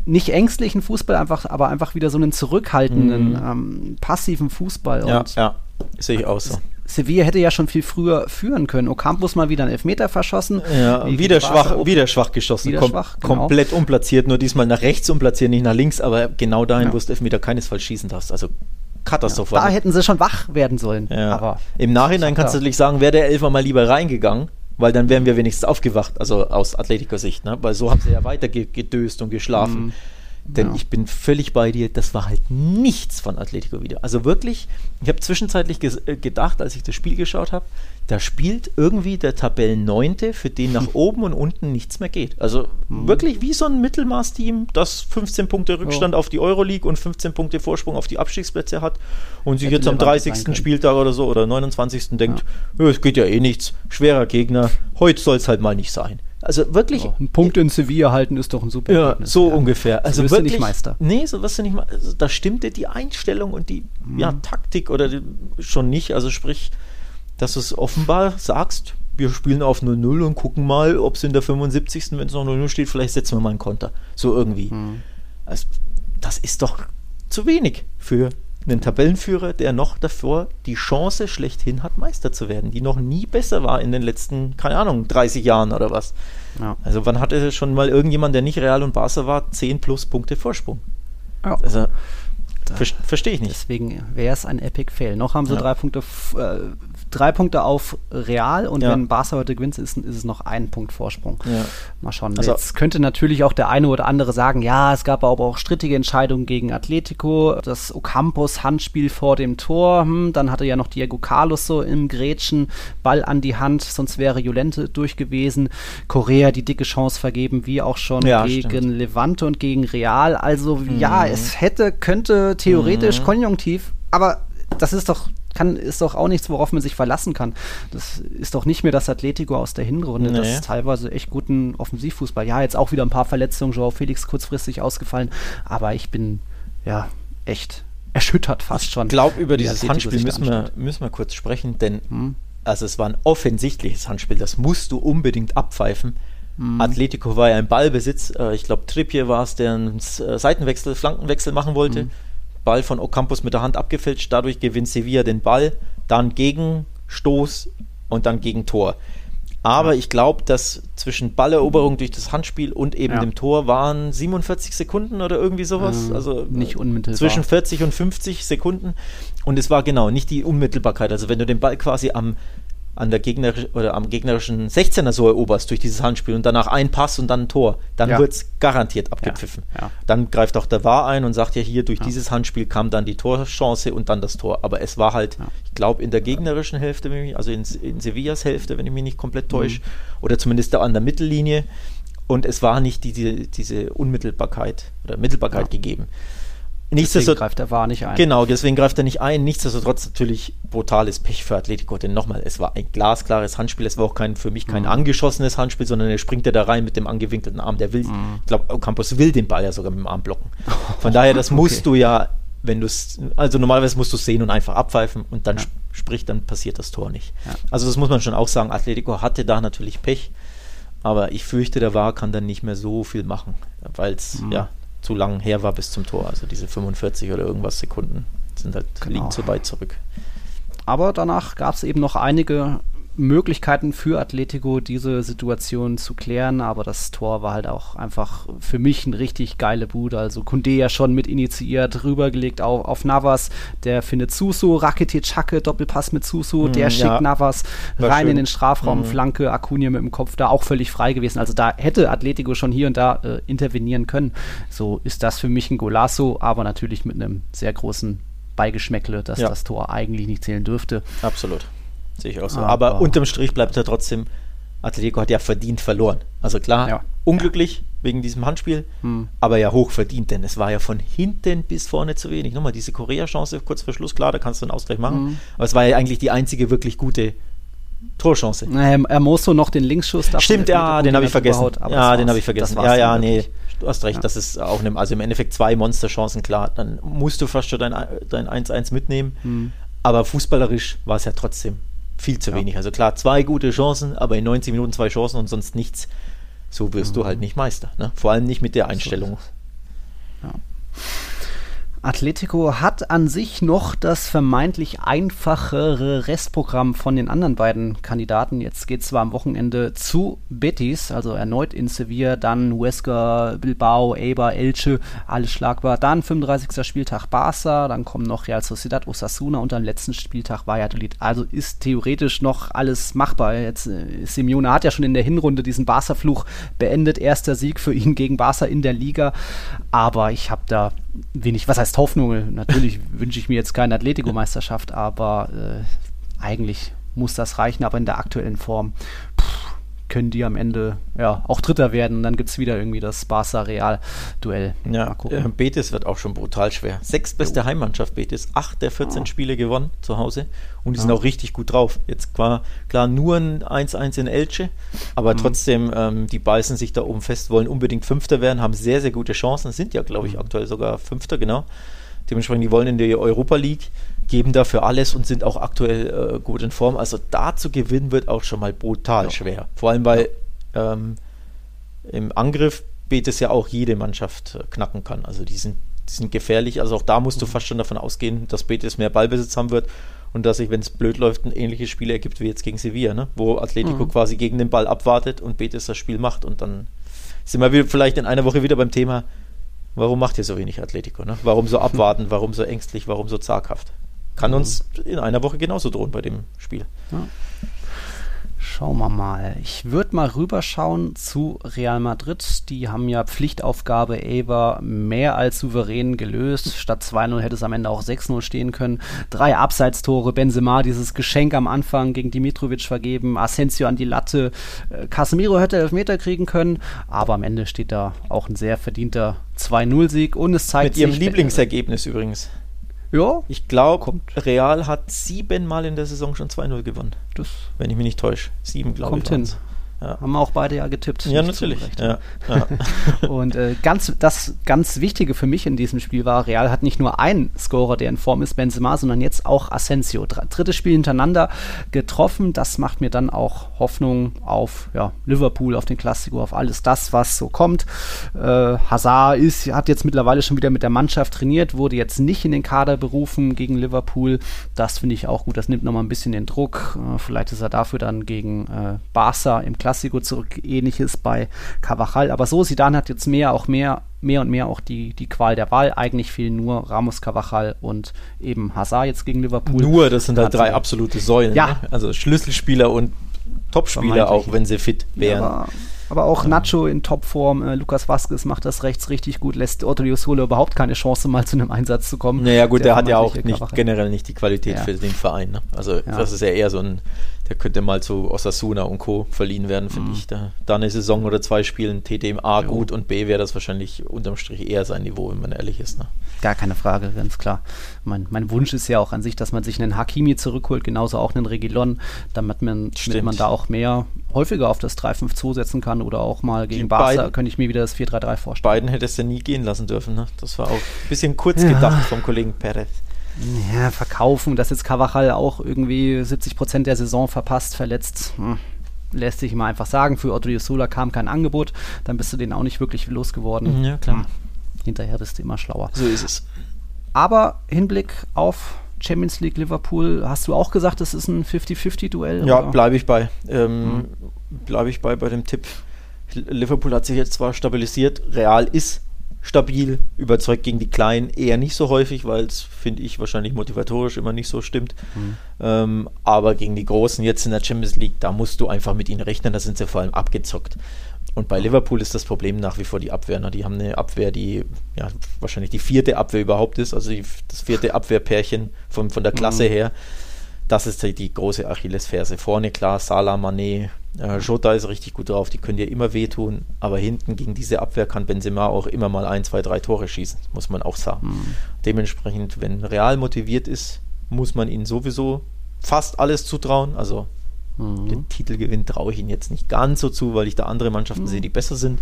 nicht ängstlichen Fußball, einfach, aber einfach wieder so einen zurückhaltenden, mhm. ähm, passiven Fußball. Ja, ja, sehe ich auch so. Sevilla hätte ja schon viel früher führen können. Ocampos mal wieder einen Elfmeter verschossen. Ja, wieder schwach, wieder schwach geschossen. Wieder Kom schwach, genau. Komplett unplatziert, nur diesmal nach rechts unplatziert, nicht nach links, aber genau dahin, ja. wo du Elfmeter keinesfalls schießen darfst. Also katastrophal. Ja, da hätten sie schon wach werden sollen. Ja. Aber Im Nachhinein kannst du natürlich sagen, wäre der Elfer mal lieber reingegangen, weil dann wären wir wenigstens aufgewacht, also aus Atletiker-Sicht, ne? weil so haben sie ja weiter gedöst und geschlafen. Mhm. Denn ja. ich bin völlig bei dir, das war halt nichts von Atletico wieder. Also wirklich, ich habe zwischenzeitlich äh, gedacht, als ich das Spiel geschaut habe, da spielt irgendwie der Tabellenneunte, für den nach oben und unten nichts mehr geht. Also mhm. wirklich wie so ein Mittelmaßteam, das 15 Punkte Rückstand oh. auf die Euroleague und 15 Punkte Vorsprung auf die Abstiegsplätze hat und sich jetzt am 30. Spieltag oder so oder 29. denkt, ja. es geht ja eh nichts, schwerer Gegner, heute soll es halt mal nicht sein. Also wirklich. Oh, ein Punkt in Sevilla halten ist doch ein super Ja, Ergebnis. so ja. ungefähr. Also so wirklich, du nicht Meister. Nee, so wirst du nicht mal. Also da stimmte die Einstellung und die mhm. ja, Taktik oder die, schon nicht. Also sprich, dass du es offenbar sagst, wir spielen auf 0-0 und gucken mal, ob es in der 75. wenn es noch 0-0 steht, vielleicht setzen wir mal einen Konter. So irgendwie. Mhm. Also, das ist doch zu wenig für einen Tabellenführer, der noch davor die Chance schlechthin hat, Meister zu werden, die noch nie besser war in den letzten, keine Ahnung, 30 Jahren oder was. Ja. Also wann hatte schon mal irgendjemand, der nicht Real und Barca war, 10 plus Punkte Vorsprung? Ja. Also Ver Verstehe ich nicht. Deswegen wäre es ein Epic Fail. Noch haben sie ja. drei Punkte äh, drei Punkte auf Real und ja. wenn Barca heute gewinnt, ist, ist, es noch ein Punkt Vorsprung. Ja. Mal schauen. Also, Jetzt könnte natürlich auch der eine oder andere sagen, ja, es gab aber auch strittige Entscheidungen gegen Atletico, das Ocampos Handspiel vor dem Tor, hm, dann hatte ja noch Diego Carlos so im Grätschen Ball an die Hand, sonst wäre Jolente durch gewesen. Korea die dicke Chance vergeben, wie auch schon ja, gegen stimmt. Levante und gegen Real. Also mhm. ja, es hätte, könnte theoretisch mhm. konjunktiv, aber das ist doch kann, ist doch auch nichts, worauf man sich verlassen kann. Das ist doch nicht mehr das Atletico aus der Hinrunde, nee. das teilweise echt guten Offensivfußball. Ja, jetzt auch wieder ein paar Verletzungen, Joao Felix kurzfristig ausgefallen, aber ich bin ja echt erschüttert fast schon. Ich glaube, über dieses Handspiel müssen wir, müssen wir kurz sprechen, denn hm? also es war ein offensichtliches Handspiel, das musst du unbedingt abpfeifen. Hm. Atletico war ja im Ballbesitz. Äh, ich glaube, Trippier war es, der einen äh, Seitenwechsel, Flankenwechsel machen wollte. Hm. Ball von Ocampos mit der Hand abgefälscht, dadurch gewinnt Sevilla den Ball, dann Gegenstoß und dann Gegentor. Aber ja. ich glaube, dass zwischen Balleroberung durch das Handspiel und eben ja. dem Tor waren 47 Sekunden oder irgendwie sowas. Ähm, also nicht unmittelbar. Zwischen 40 und 50 Sekunden. Und es war genau nicht die Unmittelbarkeit. Also wenn du den Ball quasi am an der Gegner oder am gegnerischen 16er so eroberst durch dieses Handspiel und danach ein Pass und dann ein Tor, dann Ja. wird es garantiert abgepfiffen. Ja, ja. Dann greift auch der VAR ein und sagt ja hier, durch dieses Handspiel kam dann die Torchance und dann das Tor. Aber es war halt, ich glaube, in der gegnerischen Hälfte, also in, in Sevillas Hälfte, wenn ich mich nicht komplett täusche, oder zumindest da an der Mittellinie. Und es war nicht diese, diese Unmittelbarkeit oder Mittelbarkeit gegeben. Nichtsdestotrotz, greift der War nicht ein. Genau, deswegen greift er nicht ein. Nichtsdestotrotz natürlich brutales Pech für Atletico. Denn nochmal, es war ein glasklares Handspiel. Es war auch kein, für mich kein Mhm. angeschossenes Handspiel, sondern er springt ja da rein mit dem angewinkelten Arm. Der will, Mhm. ich glaube, Ocampos will den Ball ja sogar mit dem Arm blocken. Von daher, das musst du ja, wenn du es, also normalerweise musst du es sehen und einfach abpfeifen und dann sp- sprich, dann passiert das Tor nicht. Ja. Also das muss man schon auch sagen. Atletico hatte da natürlich Pech. Aber ich fürchte, der VAR kann dann nicht mehr so viel machen, weil es Mhm. ja zu lang her war bis zum Tor. Also diese 45 oder irgendwas Sekunden sind halt Genau. liegen zu weit zurück. Aber danach gab es eben noch einige Möglichkeiten für Atletico, diese Situation zu klären. Aber das Tor war halt auch einfach für mich ein richtig geile Bude. Also Kunde ja schon mit initiiert, rübergelegt auf, auf Navas. Der findet Suso, Rakitic Hacke, Doppelpass mit Suso. Mm, der schickt ja. Navas War rein schön. in den Strafraum, Mhm. Flanke, Acuna mit dem Kopf da auch völlig frei gewesen. Also da hätte Atletico schon hier und da äh, intervenieren können. So ist das für mich ein Golasso, aber natürlich mit einem sehr großen Beigeschmäckle, dass Ja. das Tor eigentlich nicht zählen dürfte. Absolut. Sehe ich auch so. Aber- Aber, unterm Strich bleibt er trotzdem, Atletico hat ja verdient verloren. Also klar, Ja. unglücklich wegen diesem Handspiel, Hm. aber ja hoch verdient, denn es war ja von hinten bis vorne zu wenig. Nochmal diese Korea-Chance kurz vor Schluss, klar, da kannst du einen Ausgleich machen, Mhm. aber es war ja eigentlich die einzige wirklich gute Torchance. Ähm, Hermoso noch den Linksschuss. davon Stimmt, ja, den habe ich vergessen. Ja, den habe ich vergessen. Ja, ja, nee, wirklich. du hast recht, Ja. das ist auch eine, also im Endeffekt zwei Monsterchancen, klar, dann musst du fast schon dein, dein 1-1 mitnehmen, Hm. aber fußballerisch war es ja trotzdem viel zu Ja. wenig. Also klar, zwei gute Chancen, aber in 90 Minuten zwei Chancen und sonst nichts. So wirst Mhm. du halt nicht Meister. Ne? Vor allem nicht mit der Einstellung. Atletico hat an sich noch das vermeintlich einfachere Restprogramm von den anderen beiden Kandidaten. Jetzt geht es zwar am Wochenende zu Betis, also erneut in Sevilla, dann Huesca, Bilbao, Eibar, Elche, alles schlagbar. Dann 35. Spieltag Barca, dann kommen noch Real Sociedad, Osasuna und am letzten Spieltag Valladolid. Also ist theoretisch noch alles machbar. Jetzt äh, Simeone hat ja schon in der Hinrunde diesen Barca-Fluch beendet. Erster Sieg für ihn gegen Barca in der Liga. Aber ich habe da wenig, was heißt Hoffnung? Natürlich wünsche ich mir jetzt keine Atletico-Meisterschaft, aber äh, eigentlich muss das reichen. Aber in der aktuellen Form pff, können die am Ende ja auch Dritter werden. Und dann gibt es wieder irgendwie das Barca-Real-Duell. Ja, äh, Betis wird auch schon brutal schwer. Sechstbeste Heimmannschaft Betis, acht der 14 Ah. Spiele gewonnen zu Hause und die sind Ja. auch richtig gut drauf. Jetzt klar, klar nur ein 1-1 in Elche, aber Mhm. trotzdem, ähm, die beißen sich da oben fest, wollen unbedingt Fünfter werden, haben sehr, sehr gute Chancen, sind ja, glaube ich, Mhm. aktuell sogar Fünfter, genau. Dementsprechend, die wollen in die Europa League, geben dafür alles und sind auch aktuell äh, gut in Form. Also da zu gewinnen wird auch schon mal brutal Ja. schwer. Vor allem, weil ähm, im Angriff Betis ja auch jede Mannschaft äh, knacken kann. Also die sind, die sind gefährlich. Also auch da musst du Mhm. fast schon davon ausgehen, dass Betis mehr Ballbesitz haben wird und dass sich, wenn es blöd läuft, ein ähnliches Spiel ergibt wie jetzt gegen Sevilla, ne? wo Atletico Mhm. quasi gegen den Ball abwartet und Betis das Spiel macht und dann sind wir vielleicht in einer Woche wieder beim Thema, warum macht ihr so wenig Atletico? Ne? Warum so abwarten, warum so ängstlich, warum so zaghaft? Kann uns in einer Woche genauso drohen bei dem Spiel. Schauen wir mal. Ich würde mal rüberschauen zu Real Madrid. Die haben ja Pflichtaufgabe Eber mehr als souverän gelöst. Statt 2-0 hätte es am Ende auch 6-0 stehen können. Drei Abseitstore, Benzema dieses Geschenk am Anfang gegen Dimitrovic vergeben, Asensio an die Latte. Äh, Casemiro hätte Elfmeter kriegen können, aber am Ende steht da auch ein sehr verdienter 2-0-Sieg und es zeigt Mit ihrem sich... Lieblingsergebnis übrigens. Ja, Ich glaube. Real hat siebenmal in der Saison schon 2-0 gewonnen. das Wenn ich mich nicht täusche. Sieben, glaube ich. kommt hin. Ja. Haben wir auch beide ja getippt. ja, natürlich. Ja, ja. Und äh, ganz, das ganz Wichtige für mich in diesem Spiel war, Real hat nicht nur einen Scorer, der in Form ist, Benzema, sondern jetzt auch Asensio. Dr drittes Spiel hintereinander getroffen. Das macht mir dann auch Hoffnung auf ja, Liverpool, auf den Klassiko, auf alles das, was so kommt. Äh, Hazard ist, hat jetzt mittlerweile schon wieder mit der Mannschaft trainiert, wurde jetzt nicht in den Kader berufen gegen Liverpool. Das finde ich auch gut. Das nimmt nochmal ein bisschen den Druck. Äh, vielleicht ist er dafür dann gegen äh, Barca im Klassiko Klassiko zurück. Ähnliches bei Cavachal. Aber so, Sidan hat jetzt mehr, auch mehr, mehr und mehr auch die, die Qual der Wahl. Eigentlich fehlen nur Ramos, Cavachal und eben Hazard jetzt gegen Liverpool. Nur, das sind halt drei absolute Säulen. Ja. Ne? Also Schlüsselspieler und Topspieler, auch wenn sie fit wären. Ja, aber, auch Nacho in Topform, äh, Lukas Vasquez macht das rechts richtig gut, lässt Otto Solo überhaupt keine Chance, mal zu einem Einsatz zu kommen. Naja, gut, der, der hat ja auch nicht, generell nicht die Qualität Ja. für den Verein. Ne? Also, Ja. das ist ja eher so ein, der könnte mal zu Osasuna und Co. verliehen werden, Mhm. finde ich. Da, da eine Saison oder zwei spielen, TDM A gut und B wäre das wahrscheinlich unterm Strich eher sein Niveau, wenn man ehrlich ist. Ne? Gar keine Frage, ganz klar. Mein, mein Wunsch ist ja auch an sich, dass man sich einen Hakimi zurückholt, genauso auch einen Regilon, damit man, damit man da auch mehr häufiger auf das 3-5-2 setzen kann oder auch mal gegen Die Barca beiden- könnte ich mir wieder das 4-3-3 vorstellen. Beiden hättest du nie gehen lassen dürfen. Ne? Das war auch ein bisschen kurz gedacht vom Kollegen Perez. Ja, verkaufen, dass jetzt Cavachal auch irgendwie 70 Prozent der Saison verpasst, verletzt. Hm. Lässt sich mal einfach sagen. Für Otto Sola kam kein Angebot, dann bist du den auch nicht wirklich losgeworden. Ja, klar. Hm. Hinterher bist du immer schlauer. So ist es. Aber Hinblick auf Champions League Liverpool, hast du auch gesagt, das ist ein 50-50-Duell? Ja, bleibe ich bei. Ähm, Bleibe ich bei bei dem Tipp. Liverpool hat sich jetzt zwar stabilisiert, Real ist stabil, überzeugt gegen die Kleinen eher nicht so häufig, weil es, finde ich, wahrscheinlich motivatorisch immer nicht so stimmt. Ähm, aber gegen die Großen jetzt in der Champions League, da musst du einfach mit ihnen rechnen, da sind sie vor allem abgezockt. Und bei Liverpool ist das Problem nach wie vor die Abwehr. Ne? Die haben eine Abwehr, die ja wahrscheinlich die vierte Abwehr überhaupt ist, also die, das vierte Abwehrpärchen von, von der Klasse her. Das ist die, die große Achillesferse. Vorne klar, Salah, Mané, äh, Jota ist richtig gut drauf, die können dir immer wehtun, aber hinten gegen diese Abwehr kann Benzema auch immer mal ein, zwei, drei Tore schießen, muss man auch sagen. Dementsprechend, wenn Real motiviert ist, muss man ihnen sowieso fast alles zutrauen. Also den Titelgewinn traue ich ihnen jetzt nicht ganz so zu, weil ich da andere Mannschaften sehe, die besser sind.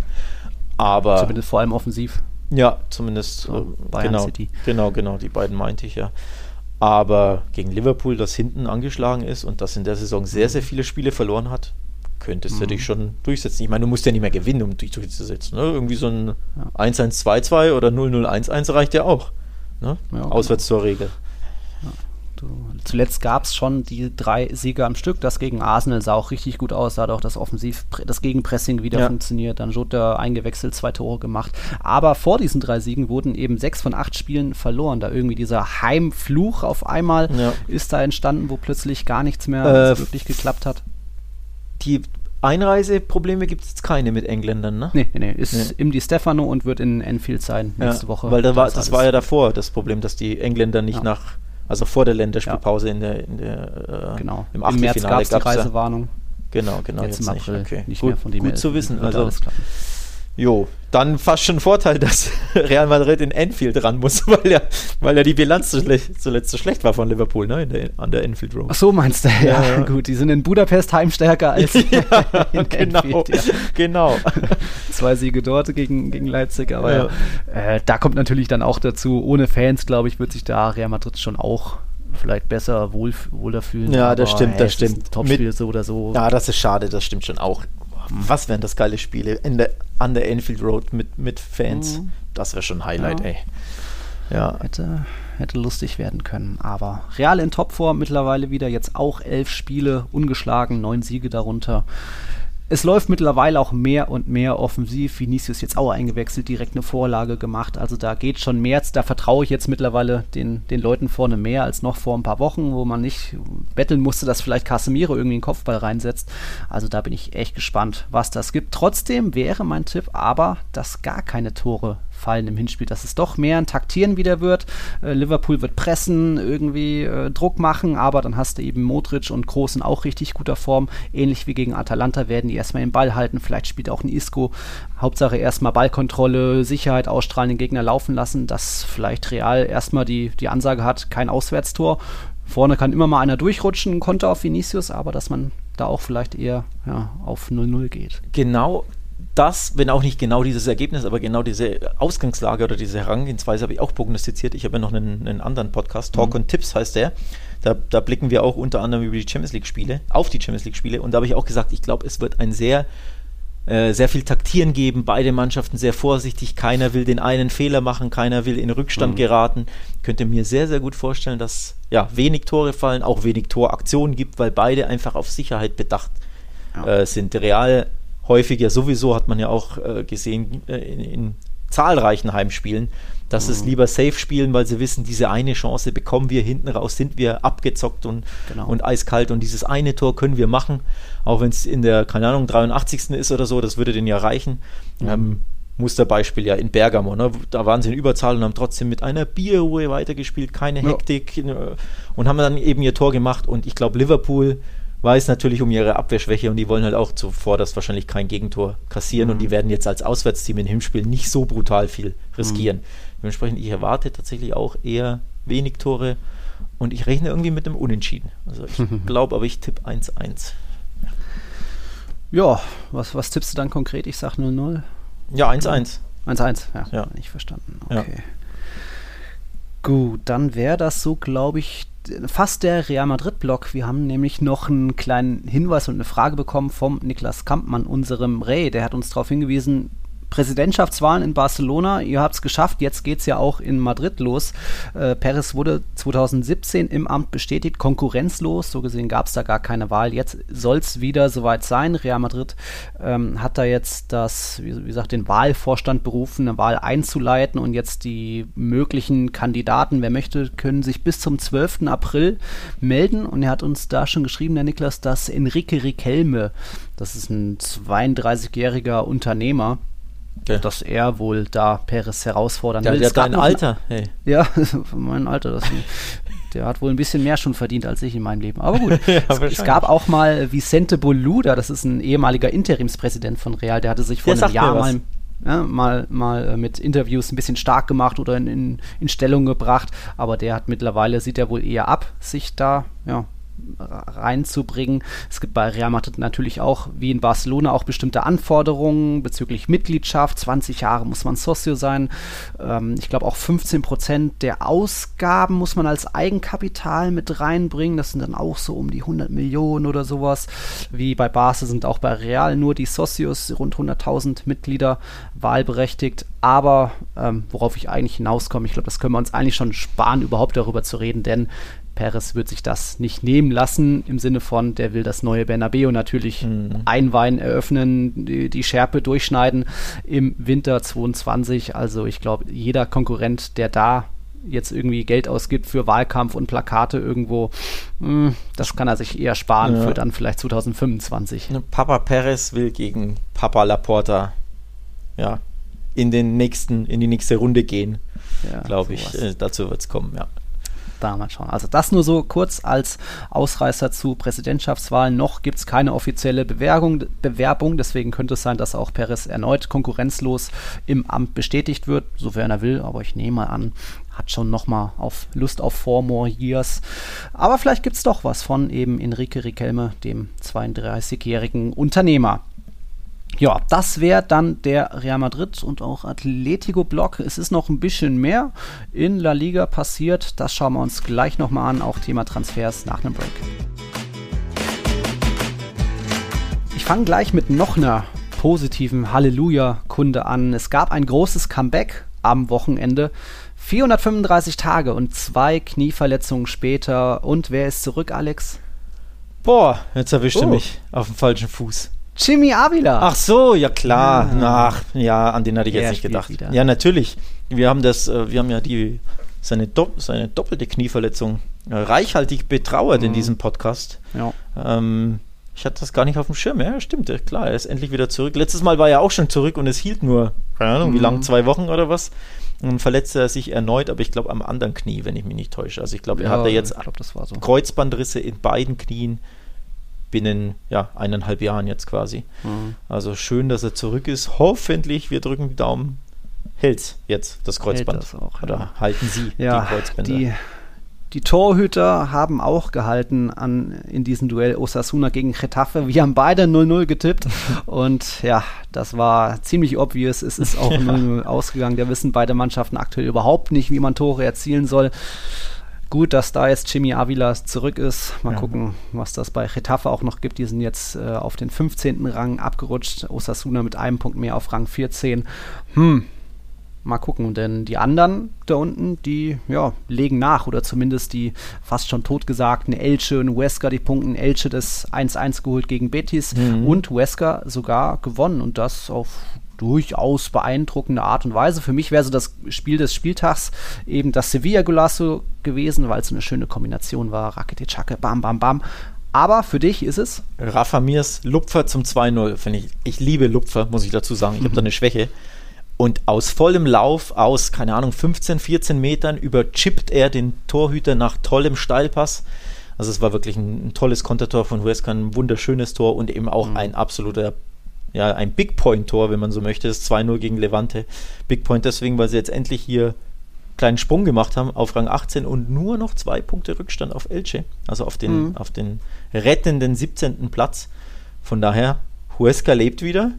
Aber Zumindest vor allem offensiv. ja, zumindest So, äh, Bayern genau, City. genau, genau, die beiden meinte ich ja. Aber gegen Liverpool, das hinten angeschlagen ist und das in der Saison sehr, sehr viele Spiele verloren hat, könntest Mhm. du dich schon durchsetzen. Ich meine, du musst ja nicht mehr gewinnen, um dich durchzusetzen. Ne? Irgendwie so ein 1-1-2-2 oder 0-0-1-1 reicht ja auch. Ne? Ja, genau. Auswärts zur Regel. Du, zuletzt gab es schon die drei Siege am Stück. Das gegen Arsenal sah auch richtig gut aus. Da hat auch das Offensiv, das Gegenpressing wieder Ja. funktioniert. Dann Jota eingewechselt, zwei Tore gemacht. Aber vor diesen drei Siegen wurden eben sechs von acht Spielen verloren. Da irgendwie dieser Heimfluch auf einmal Ja. ist da entstanden, wo plötzlich gar nichts mehr Äh, wirklich geklappt hat. Die Einreiseprobleme gibt es jetzt keine mit Engländern, ne? Nee, nee, nee. Ist Nee. im Di Stefano und wird in Enfield sein nächste ja, Woche. Weil da war, das alles- war ja davor das Problem, dass die Engländer nicht Ja. nach, also vor der Länderspielpause in der, in der äh, Genau. im Im März gab es die ja- Reisewarnung. Genau, genau. Jetzt im April nicht, okay. nicht gut, mehr von dem gut zu wissen. Also, jo, dann fast schon ein Vorteil, dass Real Madrid in Enfield ran muss, weil ja, weil ja die Bilanz zuletzt, zuletzt so schlecht war von Liverpool, ne, der, an der Enfield Road. Ach so meinst du, ja, Ja, ja. gut, die sind in Budapest heimstärker als in genau, Enfield, ja. genau. Zwei Siege dort gegen, gegen Leipzig, aber Ja. ja. äh, da kommt natürlich dann auch dazu, ohne Fans, glaube ich, wird sich da Real Madrid schon auch vielleicht besser, wohl, wohler fühlen. Ja, aber, das stimmt, hey, das ist stimmt. Topspiel so oder so. Ja, das ist schade, das stimmt schon auch. Was wären das geile Spiele in der, an der Enfield Road mit, mit Fans? Mhm. Das wäre schon ein Highlight, Ja. ey. Ja, Hätte, hätte lustig werden können. Aber Real in Topform mittlerweile wieder, jetzt auch elf Spiele, ungeschlagen, neun Siege darunter. Es läuft mittlerweile auch mehr und mehr offensiv. Vinicius jetzt auch eingewechselt, direkt eine Vorlage gemacht. Also da geht schon mehr. Da vertraue ich jetzt mittlerweile den, den Leuten vorne mehr als noch vor ein paar Wochen, wo man nicht betteln musste, dass vielleicht Casemiro irgendwie einen Kopfball reinsetzt. Also da bin ich echt gespannt, was das gibt. Trotzdem wäre mein Tipp aber, dass gar keine Tore fallen im Hinspiel, dass es doch mehr ein Taktieren wieder wird. Äh, Liverpool wird pressen, irgendwie äh, Druck machen, aber dann hast du eben Modric und Kroos in auch richtig guter Form. Ähnlich wie gegen Atalanta werden die erstmal den Ball halten. Vielleicht spielt auch ein Isco. Hauptsache erstmal Ballkontrolle, Sicherheit ausstrahlen, den Gegner laufen lassen, dass vielleicht Real erstmal die, die Ansage hat, kein Auswärtstor. Vorne kann immer mal einer durchrutschen, Konter auf Vinicius, aber dass man da auch vielleicht eher ja, auf 0-0 geht. genau das, wenn auch nicht genau dieses Ergebnis, aber genau diese Ausgangslage oder diese Herangehensweise habe ich auch prognostiziert. Ich habe ja noch einen, einen anderen Podcast, Talk und Tipps heißt der. Da, da blicken wir auch unter anderem über die Champions League-Spiele, auf die Champions League-Spiele. Und da habe ich auch gesagt, ich glaube, es wird ein sehr, äh, sehr viel Taktieren geben. Beide Mannschaften sehr vorsichtig. Keiner will den einen Fehler machen, keiner will in Rückstand geraten. Könnte mir sehr, sehr gut vorstellen, dass ja wenig Tore fallen, auch wenig Toraktionen gibt, weil beide einfach auf Sicherheit bedacht äh, sind. Real häufig ja sowieso, hat man ja auch äh, gesehen, äh, in, in, zahlreichen Heimspielen, dass mhm. es lieber safe spielen, weil sie wissen, diese eine Chance bekommen wir hinten raus, sind wir abgezockt und, genau. und eiskalt und dieses eine Tor können wir machen, auch wenn es in der, keine Ahnung, 83. ist oder so, das würde denen ja reichen. Mhm. Ähm, Musterbeispiel ja in Bergamo. Ne? Da waren sie in Überzahl und haben trotzdem mit einer Bierruhe weitergespielt, keine Hektik ja. und haben dann eben ihr Tor gemacht. Und ich glaube, Liverpool weiß natürlich um ihre Abwehrschwäche und die wollen halt auch zuvor das wahrscheinlich kein Gegentor kassieren mhm. und die werden jetzt als Auswärtsteam im Hinspiel nicht so brutal viel riskieren. Mhm. Dementsprechend, ich erwarte tatsächlich auch eher wenig Tore und ich rechne irgendwie mit einem Unentschieden. Also ich glaube, aber ich tippe 1-1. Ja, was, was tippst du dann konkret? Ich sage 0-0. Ja, 1-1. 1-1, ja, ja. Nicht verstanden. Okay. Ja. Gut, dann wäre das so, glaube ich, fast der Real Madrid-Block. Wir haben nämlich noch einen kleinen Hinweis und eine Frage bekommen vom Niklas Kampmann, unserem Ray. Der hat uns darauf hingewiesen, Präsidentschaftswahlen in Barcelona. Ihr habt es geschafft. Jetzt geht es ja auch in Madrid los. Äh, Perez wurde 2017 im Amt bestätigt, konkurrenzlos. So gesehen gab es da gar keine Wahl. Jetzt soll es wieder soweit sein. Real Madrid ähm, hat da jetzt das, wie, wie gesagt, den Wahlvorstand berufen, eine Wahl einzuleiten und jetzt die möglichen Kandidaten, wer möchte, können sich bis zum 12. April melden. Und er hat uns da schon geschrieben, der Niklas, dass Enrique Riquelme, das ist ein 32-jähriger Unternehmer, Okay. Dass er wohl da Perez herausfordern will. Der hat dein Alter. Hey. Ja, mein Alter. Das, der hat wohl ein bisschen mehr schon verdient als ich in meinem Leben. Aber gut, ja, es, es, gab auch mal Vicente Boluda, das ist ein ehemaliger Interimspräsident von Real, der hatte sich vor der einem Jahr mal ja, mal, mal äh, mit Interviews ein bisschen stark gemacht oder in, in, in Stellung gebracht, aber der hat mittlerweile, sieht er wohl eher ab, sich da ja, reinzubringen. Es gibt bei Real Madrid natürlich auch, wie in Barcelona, auch bestimmte Anforderungen bezüglich Mitgliedschaft. 20 Jahre muss man Socio sein. Ähm, ich glaube auch 15 Prozent der Ausgaben muss man als Eigenkapital mit reinbringen. Das sind dann auch so um die 100 Millionen oder sowas. Wie bei Barca sind auch bei Real nur die Socios, rund 100.000 Mitglieder, wahlberechtigt. Aber ähm, worauf ich eigentlich hinauskomme, ich glaube, das können wir uns eigentlich schon sparen, überhaupt darüber zu reden, denn Perez wird sich das nicht nehmen lassen, im Sinne von, der will das neue Bernabeu natürlich mhm. einweihen, eröffnen, die, die, Schärpe durchschneiden im Winter 22. Also ich glaube, jeder Konkurrent, der da jetzt irgendwie Geld ausgibt für Wahlkampf und Plakate irgendwo, mh, hm, das kann er sich eher sparen ja. für dann vielleicht 2025. Papa Perez will gegen Papa Laporta ja, in den nächsten, in die nächste Runde gehen, ja, glaube ich. Äh, dazu wird es kommen, ja da mal schauen. Also das nur so kurz als Ausreißer zu Präsidentschaftswahlen. Noch gibt es keine offizielle Bewerbung, Bewerbung, deswegen könnte es sein, dass auch Perez erneut konkurrenzlos im Amt bestätigt wird, sofern er will, aber ich nehme an, hat schon nochmal auf Lust auf Four More Years. Aber vielleicht gibt es doch was von eben Enrique Riquelme, dem 32-jährigen Unternehmer. Ja, das wäre dann der Real Madrid und auch Atletico-Block. Es ist noch ein bisschen mehr in La Liga passiert. Das schauen wir uns gleich nochmal an. Auch Thema Transfers nach einem Break. Ich fange gleich mit noch einer positiven Halleluja-Kunde an. Es gab ein großes Comeback am Wochenende. 435 Tage und zwei Knieverletzungen später. Und wer ist zurück, Alex? Boah, jetzt erwischt oh. mich auf dem falschen Fuß. Jimmy Avila. Ach so, ja klar. Ja. Ach, ja, an den hatte ich Der jetzt nicht gedacht. Wieder. Ja, natürlich. Wir haben das, äh, wir haben ja die seine, Do seine doppelte Knieverletzung äh, reichhaltig betrauert mhm. in diesem Podcast. Ja. Ähm, ich hatte das gar nicht auf dem Schirm. Ja, stimmt, klar, er ist endlich wieder zurück. Letztes Mal war er auch schon zurück und es hielt nur, keine Ahnung, mhm. wie lang, zwei Wochen oder was. Und dann verletzte er sich erneut, aber ich glaube am anderen Knie, wenn ich mich nicht täusche. Also ich glaube, er ja, hatte jetzt glaub, so. Kreuzbandrisse in beiden Knien binnen ja, eineinhalb Jahren jetzt quasi. Mhm. Also schön, dass er zurück ist. Hoffentlich, wir drücken die Daumen, hält jetzt das Kreuzband. Das auch, Oder ja. halten Sie ja, die Kreuzbänder? Die, die Torhüter haben auch gehalten an, in diesem Duell Osasuna gegen Getafe. Wir haben beide 0-0 getippt und ja, das war ziemlich obvious. Es ist auch 0-0 ausgegangen. Da wissen beide Mannschaften aktuell überhaupt nicht, wie man Tore erzielen soll. Gut, dass da jetzt Jimmy Avila zurück ist. Mal ja. gucken, was das bei Getafe auch noch gibt. Die sind jetzt äh, auf den 15. Rang abgerutscht. Osasuna mit einem Punkt mehr auf Rang 14. Hm, mal gucken. Denn die anderen da unten, die ja, legen nach oder zumindest die fast schon totgesagten Elche und Wesker, die punkten Elche das 1-1 geholt gegen Betis mhm. und Wesker sogar gewonnen und das auf durchaus beeindruckende Art und Weise. Für mich wäre so das Spiel des Spieltags eben das Sevilla Golasso gewesen, weil es eine schöne Kombination war. Rakete Chake, bam, bam, bam. Aber für dich ist es? Rafa Mirs Lupfer zum 2-0, finde ich. Ich liebe Lupfer, muss ich dazu sagen. Ich habe da eine Schwäche. Und aus vollem Lauf, aus, keine Ahnung, 15, 14 Metern, überchippt er den Torhüter nach tollem Steilpass. Also es war wirklich ein, ein tolles Kontertor von Huesca, ein wunderschönes Tor und eben auch mhm. ein absoluter, ja, ein Big Point-Tor, wenn man so möchte. Das 2-0 gegen Levante. Big Point deswegen, weil sie jetzt endlich hier einen kleinen Sprung gemacht haben auf Rang 18 und nur noch zwei Punkte Rückstand auf Elche, also auf den, mhm. auf den rettenden 17. Platz. Von daher, Huesca lebt wieder.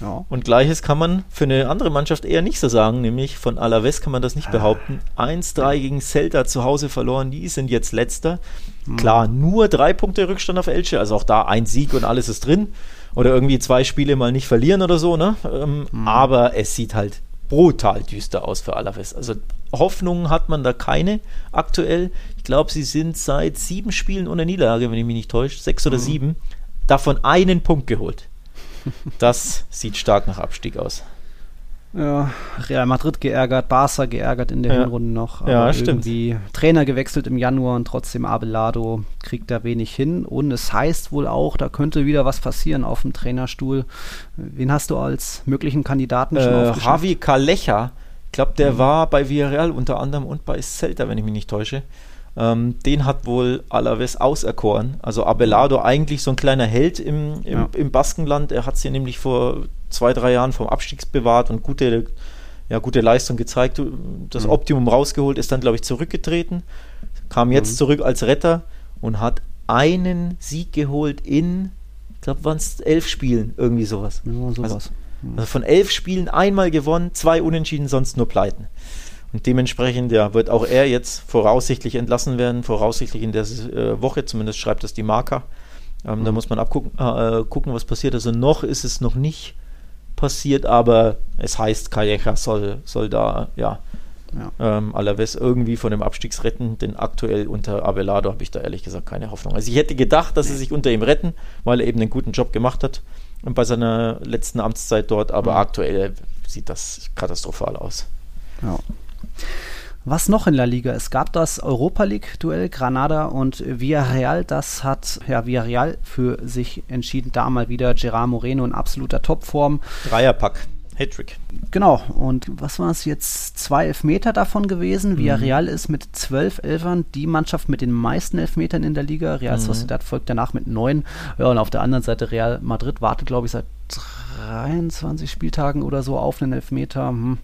Ja. Und gleiches kann man für eine andere Mannschaft eher nicht so sagen, nämlich von Alaves kann man das nicht ah. behaupten. 1-3 gegen Celta zu Hause verloren, die sind jetzt letzter. Mhm. Klar, nur drei Punkte Rückstand auf Elche, also auch da ein Sieg und alles ist drin. Oder irgendwie zwei Spiele mal nicht verlieren oder so, ne? Ähm, mhm. Aber es sieht halt brutal düster aus für Alaves. Also Hoffnungen hat man da keine aktuell. Ich glaube, sie sind seit sieben Spielen ohne Niederlage, wenn ich mich nicht täusche, sechs oder mhm. sieben, davon einen Punkt geholt. Das sieht stark nach Abstieg aus. Ja, Real Madrid geärgert, Barca geärgert in der ja. Hinrunde noch. Aber ja, stimmt. Irgendwie Trainer gewechselt im Januar und trotzdem Abelado kriegt da wenig hin. Und es heißt wohl auch, da könnte wieder was passieren auf dem Trainerstuhl. Wen hast du als möglichen Kandidaten schon äh, Javi Calleja. Ich glaube, der mhm. war bei Villarreal unter anderem und bei Celta, wenn ich mich nicht täusche. Ähm, den hat wohl Alaves auserkoren. Also Abelardo eigentlich so ein kleiner Held im, im, ja. im Baskenland. Er hat sie nämlich vor zwei, drei Jahren vom Abstiegs bewahrt und gute, ja, gute Leistung gezeigt. Das mhm. Optimum rausgeholt, ist dann, glaube ich, zurückgetreten. Kam jetzt mhm. zurück als Retter und hat einen Sieg geholt in, ich glaube, waren es elf Spielen, irgendwie sowas. Ja, sowas. Also, also von elf Spielen einmal gewonnen, zwei Unentschieden, sonst nur Pleiten. Und dementsprechend ja, wird auch er jetzt voraussichtlich entlassen werden, voraussichtlich in der äh, Woche, zumindest schreibt das die Marker. Ähm, mhm. Da muss man abgucken, äh, gucken, was passiert. Also noch ist es noch nicht passiert, aber es heißt, Calleja soll, soll da, ja, ja. Ähm, Alaves irgendwie von dem Abstiegs retten, denn aktuell unter Abelardo habe ich da ehrlich gesagt keine Hoffnung. Also ich hätte gedacht, dass sie sich unter ihm retten, weil er eben einen guten Job gemacht hat bei seiner letzten Amtszeit dort, aber mhm. aktuell sieht das katastrophal aus. Ja. Was noch in La Liga? Es gab das Europa League-Duell Granada und Villarreal. Das hat ja, Villarreal für sich entschieden. Da mal wieder Gerard Moreno in absoluter Topform. Dreierpack. Hattrick. Genau, und was war es jetzt? Zwei Elfmeter davon gewesen. Mhm. Villarreal ist mit zwölf Elfern die Mannschaft mit den meisten Elfmetern in der Liga. Real mhm. Sociedad folgt danach mit neun. Ja, und auf der anderen Seite Real Madrid wartet, glaube ich, seit 23 Spieltagen oder so auf einen Elfmeter. Hm.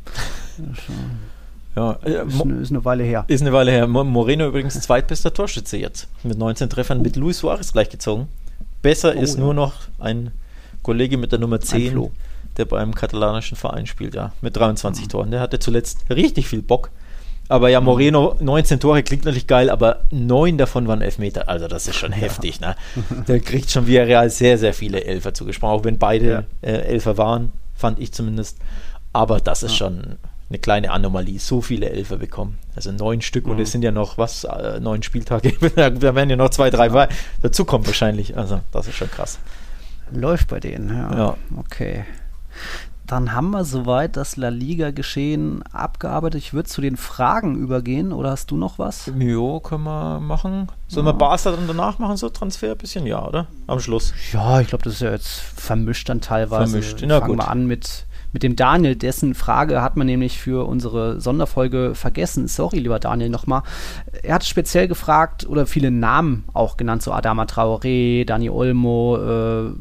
Ja, äh, ist, eine, ist, eine, Weile her. Ist eine Weile her. Moreno übrigens zweitbester Torschütze jetzt. Mit 19 Treffern mit Luis Suarez gleichgezogen. Besser oh, ist ja. nur noch ein Kollege mit der Nummer 10, der beim katalanischen Verein spielt, ja. Mit 23 mhm. Toren. Der hatte zuletzt richtig viel Bock. Aber ja, mhm. Moreno, 19 Tore klingt natürlich geil, aber neun davon waren Elfmeter. Also das ist schon ja. heftig, ne? Der kriegt schon via Real sehr, sehr viele Elfer zugesprochen, auch wenn beide ja. äh, Elfer waren, fand ich zumindest. Aber das ist ja. schon eine kleine Anomalie, so viele Elfer bekommen. Also neun Stück mhm. und es sind ja noch, was, äh, neun Spieltage, da werden ja noch zwei, drei ja. dazukommen wahrscheinlich. Also das ist schon krass. Läuft bei denen, ja. ja. Okay. Dann haben wir soweit das La Liga-Geschehen abgearbeitet. Ich würde zu den Fragen übergehen oder hast du noch was? Jo, können wir machen. Sollen ja. wir Barca dann danach machen, so Transfer ein bisschen? Ja, oder? Am Schluss. Ja, ich glaube, das ist ja jetzt vermischt dann teilweise. Vermischt, na Fangen gut. wir an mit mit dem Daniel, dessen Frage hat man nämlich für unsere Sonderfolge vergessen. Sorry, lieber Daniel, nochmal. Er hat speziell gefragt oder viele Namen auch genannt, so Adama Traoré, Dani Olmo, äh,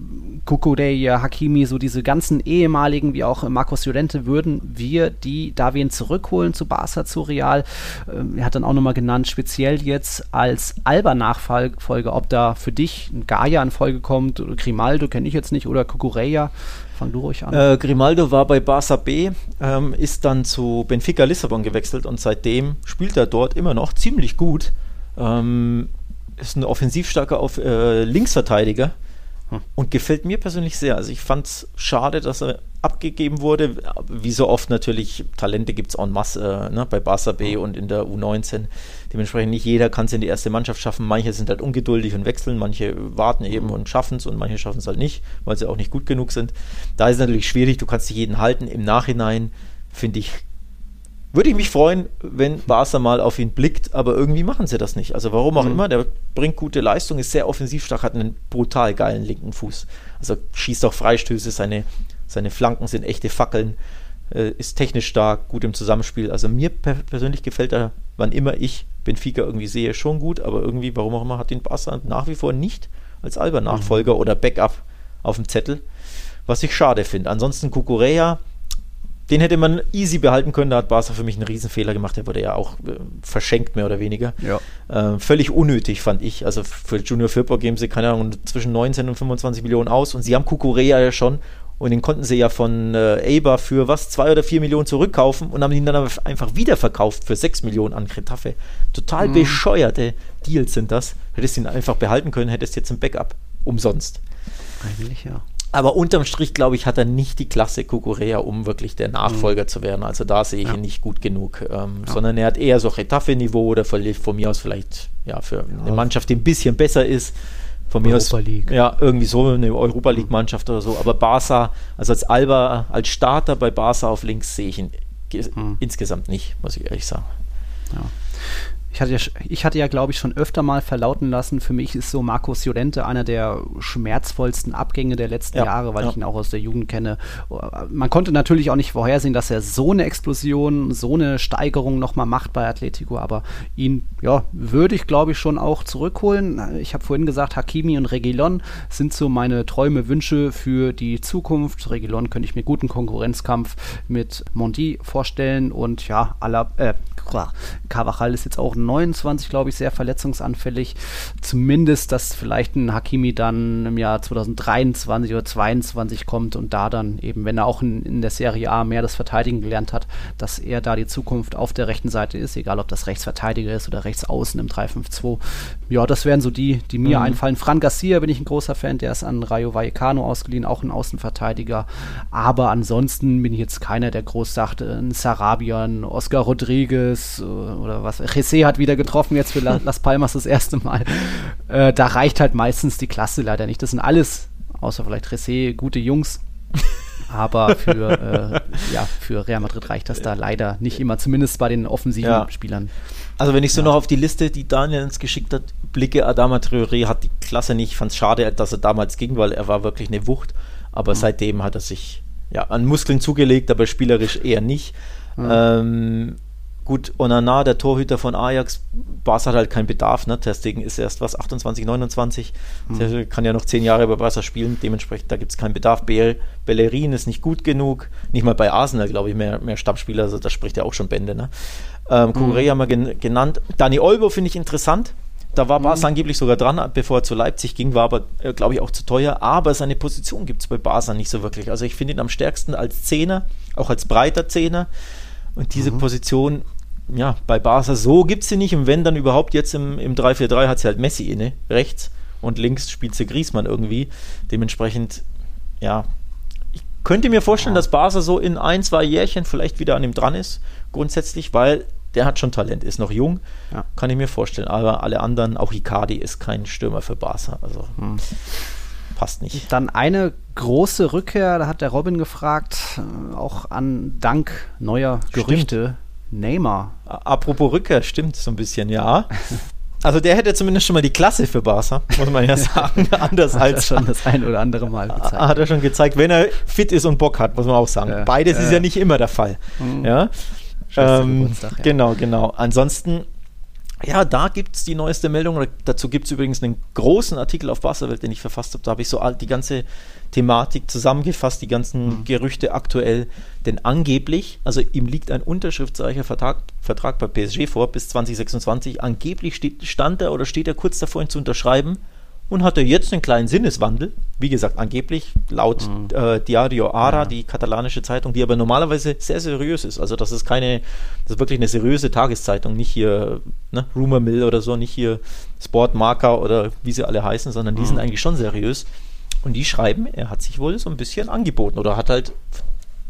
Kukureya, Hakimi, so diese ganzen ehemaligen, wie auch Marcos Llorente, würden wir die, da wir ihn zurückholen zu Barca, zu Real. Äh, er hat dann auch nochmal genannt, speziell jetzt als Alba-Nachfolger, ob da für dich ein Gaia in Folge kommt, oder Grimaldo kenne ich jetzt nicht, oder Kukureya. Fang du ruhig an. Äh, Grimaldo war bei Barça B, ähm, ist dann zu Benfica Lissabon gewechselt und seitdem spielt er dort immer noch ziemlich gut. Ähm, ist ein offensiv starker auf, äh, Linksverteidiger. Hm. und gefällt mir persönlich sehr. Also ich fand es schade, dass er abgegeben wurde. Wie so oft natürlich, Talente gibt es en masse äh, ne, bei Barca B hm. und in der U19. Dementsprechend nicht jeder kann es in die erste Mannschaft schaffen. Manche sind halt ungeduldig und wechseln, manche warten eben mhm. und schaffen es und manche schaffen es halt nicht, weil sie auch nicht gut genug sind. Da ist es natürlich schwierig, du kannst dich jeden halten. Im Nachhinein finde ich, würde ich mich freuen, wenn Barca mal auf ihn blickt, aber irgendwie machen sie das nicht. Also warum auch mhm. immer, der bringt gute Leistung, ist sehr offensiv stark, hat einen brutal geilen linken Fuß. Also schießt auch Freistöße, seine, seine Flanken sind echte Fackeln, äh, ist technisch stark, gut im Zusammenspiel. Also mir per persönlich gefällt er, wann immer ich Benfica irgendwie sehe, schon gut, aber irgendwie, warum auch immer, hat den Barca nach wie vor nicht als Alba-Nachfolger mhm. oder Backup auf dem Zettel, was ich schade finde. Ansonsten Kukurea, den hätte man easy behalten können. Da hat Barca für mich einen Riesenfehler gemacht. Der wurde ja auch äh, verschenkt, mehr oder weniger. Ja. Äh, völlig unnötig, fand ich. Also für Junior Firpo geben sie, keine Ahnung, zwischen 19 und 25 Millionen aus. Und sie haben Kukurea ja schon. Und den konnten sie ja von äh, für was, zwei oder vier Millionen zurückkaufen und haben ihn dann aber einfach wiederverkauft für sechs Millionen an Kretafe. Total mhm. bescheuerte Deals sind das. Hättest ihn einfach behalten können, hättest jetzt ein Backup. Umsonst. Eigentlich ja. Aber unterm Strich, glaube ich, hat er nicht die Klasse Kukurea, um wirklich der Nachfolger mhm. zu werden. Also da sehe ich ja. ihn nicht gut genug. Ähm, ja. Sondern er hat eher so Retafe-Niveau oder von, von mir aus vielleicht ja, für ja. eine Mannschaft, die ein bisschen besser ist. Von mir Europa aus, League. Ja, irgendwie so eine Europa League-Mannschaft oder so. Aber Barca, also als Alba, als Starter bei Barca auf links sehe ich ihn mhm. insgesamt nicht, muss ich ehrlich sagen. Ja. Ich hatte, ja, ich hatte ja, glaube ich, schon öfter mal verlauten lassen, für mich ist so Markus Llorente einer der schmerzvollsten Abgänge der letzten ja, Jahre, weil ja. ich ihn auch aus der Jugend kenne. Man konnte natürlich auch nicht vorhersehen, dass er so eine Explosion, so eine Steigerung nochmal macht bei Atletico, aber ihn, ja, würde ich, glaube ich, schon auch zurückholen. Ich habe vorhin gesagt, Hakimi und Regilon sind so meine Träume, Wünsche für die Zukunft. Regilon könnte ich mir guten Konkurrenzkampf mit Monti vorstellen und ja, aller, äh, Carvajal ist jetzt auch 29, glaube ich, sehr verletzungsanfällig. Zumindest, dass vielleicht ein Hakimi dann im Jahr 2023 oder 2022 kommt und da dann eben, wenn er auch in, in der Serie A mehr das Verteidigen gelernt hat, dass er da die Zukunft auf der rechten Seite ist, egal ob das Rechtsverteidiger ist oder Rechtsaußen im 3-5-2. Ja, das wären so die, die mir mhm. einfallen. Fran Garcia bin ich ein großer Fan, der ist an Rayo Vallecano ausgeliehen, auch ein Außenverteidiger. Aber ansonsten bin ich jetzt keiner, der groß sagt, ein Sarabian, Oscar Rodriguez äh, oder was. Jesse hat wieder getroffen, jetzt für Las Palmas das erste Mal. Äh, da reicht halt meistens die Klasse leider nicht. Das sind alles, außer vielleicht Ressé, gute Jungs. Aber für, äh, ja, für Real Madrid reicht das da leider nicht immer, zumindest bei den offensiven ja. Spielern. Also wenn ich so ja. noch auf die Liste, die Daniel uns geschickt hat, blicke, Adama Traoré hat die Klasse nicht. Ich fand es schade, dass er damals ging, weil er war wirklich eine Wucht. Aber mhm. seitdem hat er sich ja, an Muskeln zugelegt, aber spielerisch eher nicht. Mhm. Ähm, Gut, Onana, der Torhüter von Ajax, Barca hat halt keinen Bedarf, ne? Deswegen ist erst was 28, 29. Mhm. Der kann ja noch zehn Jahre bei Barca spielen, dementsprechend da gibt es keinen Bedarf. Bellerin ist nicht gut genug, nicht mal bei Arsenal, glaube ich, mehr, mehr Stammspieler, also da spricht er auch schon Bände. Ne? Ähm, mhm. haben wir gen genannt. Dani Olbo finde ich interessant. Da war Barca mhm. angeblich sogar dran, bevor er zu Leipzig ging, war aber, äh, glaube ich, auch zu teuer. Aber seine Position gibt es bei Barca nicht so wirklich. Also ich finde ihn am stärksten als Zehner, auch als breiter Zehner. Und diese mhm. Position ja, bei Barca so gibt es sie nicht. Und wenn dann überhaupt jetzt im, im 3-4-3 hat sie halt Messi inne, rechts. Und links spielt sie Griesmann irgendwie. Dementsprechend, ja, ich könnte mir vorstellen, dass Barca so in ein, zwei Jährchen vielleicht wieder an ihm dran ist. Grundsätzlich, weil der hat schon Talent, ist noch jung. Ja. Kann ich mir vorstellen. Aber alle anderen, auch Icardi ist kein Stürmer für Barca. Also. Hm passt nicht. Dann eine große Rückkehr, da hat der Robin gefragt, äh, auch an Dank neuer Gerüchte. Neymar. Apropos Rückkehr, stimmt so ein bisschen, ja. Also der hätte zumindest schon mal die Klasse für Barca, muss man ja sagen. Anders hat als er schon das ein oder andere Mal gezeigt. Hat er schon gezeigt, wenn er fit ist und Bock hat, muss man auch sagen. Ja, Beides ja. ist ja nicht immer der Fall. Mhm. Ja. Ähm, ja. Genau, genau. Ansonsten ja, da gibt es die neueste Meldung. Dazu gibt es übrigens einen großen Artikel auf Wasserwelt, den ich verfasst habe. Da habe ich so die ganze Thematik zusammengefasst, die ganzen mhm. Gerüchte aktuell. Denn angeblich, also ihm liegt ein unterschriftsreicher Vertrag, Vertrag bei PSG vor bis 2026. Angeblich steht, stand er oder steht er kurz davor, ihn zu unterschreiben und hatte jetzt einen kleinen Sinneswandel. Wie gesagt, angeblich laut mhm. äh, Diario Ara, ja. die katalanische Zeitung, die aber normalerweise sehr seriös ist. Also das ist keine, das ist wirklich eine seriöse Tageszeitung, nicht hier ne, Rumor Mill oder so, nicht hier Sportmarker oder wie sie alle heißen, sondern die mhm. sind eigentlich schon seriös. Und die schreiben, er hat sich wohl so ein bisschen angeboten oder hat halt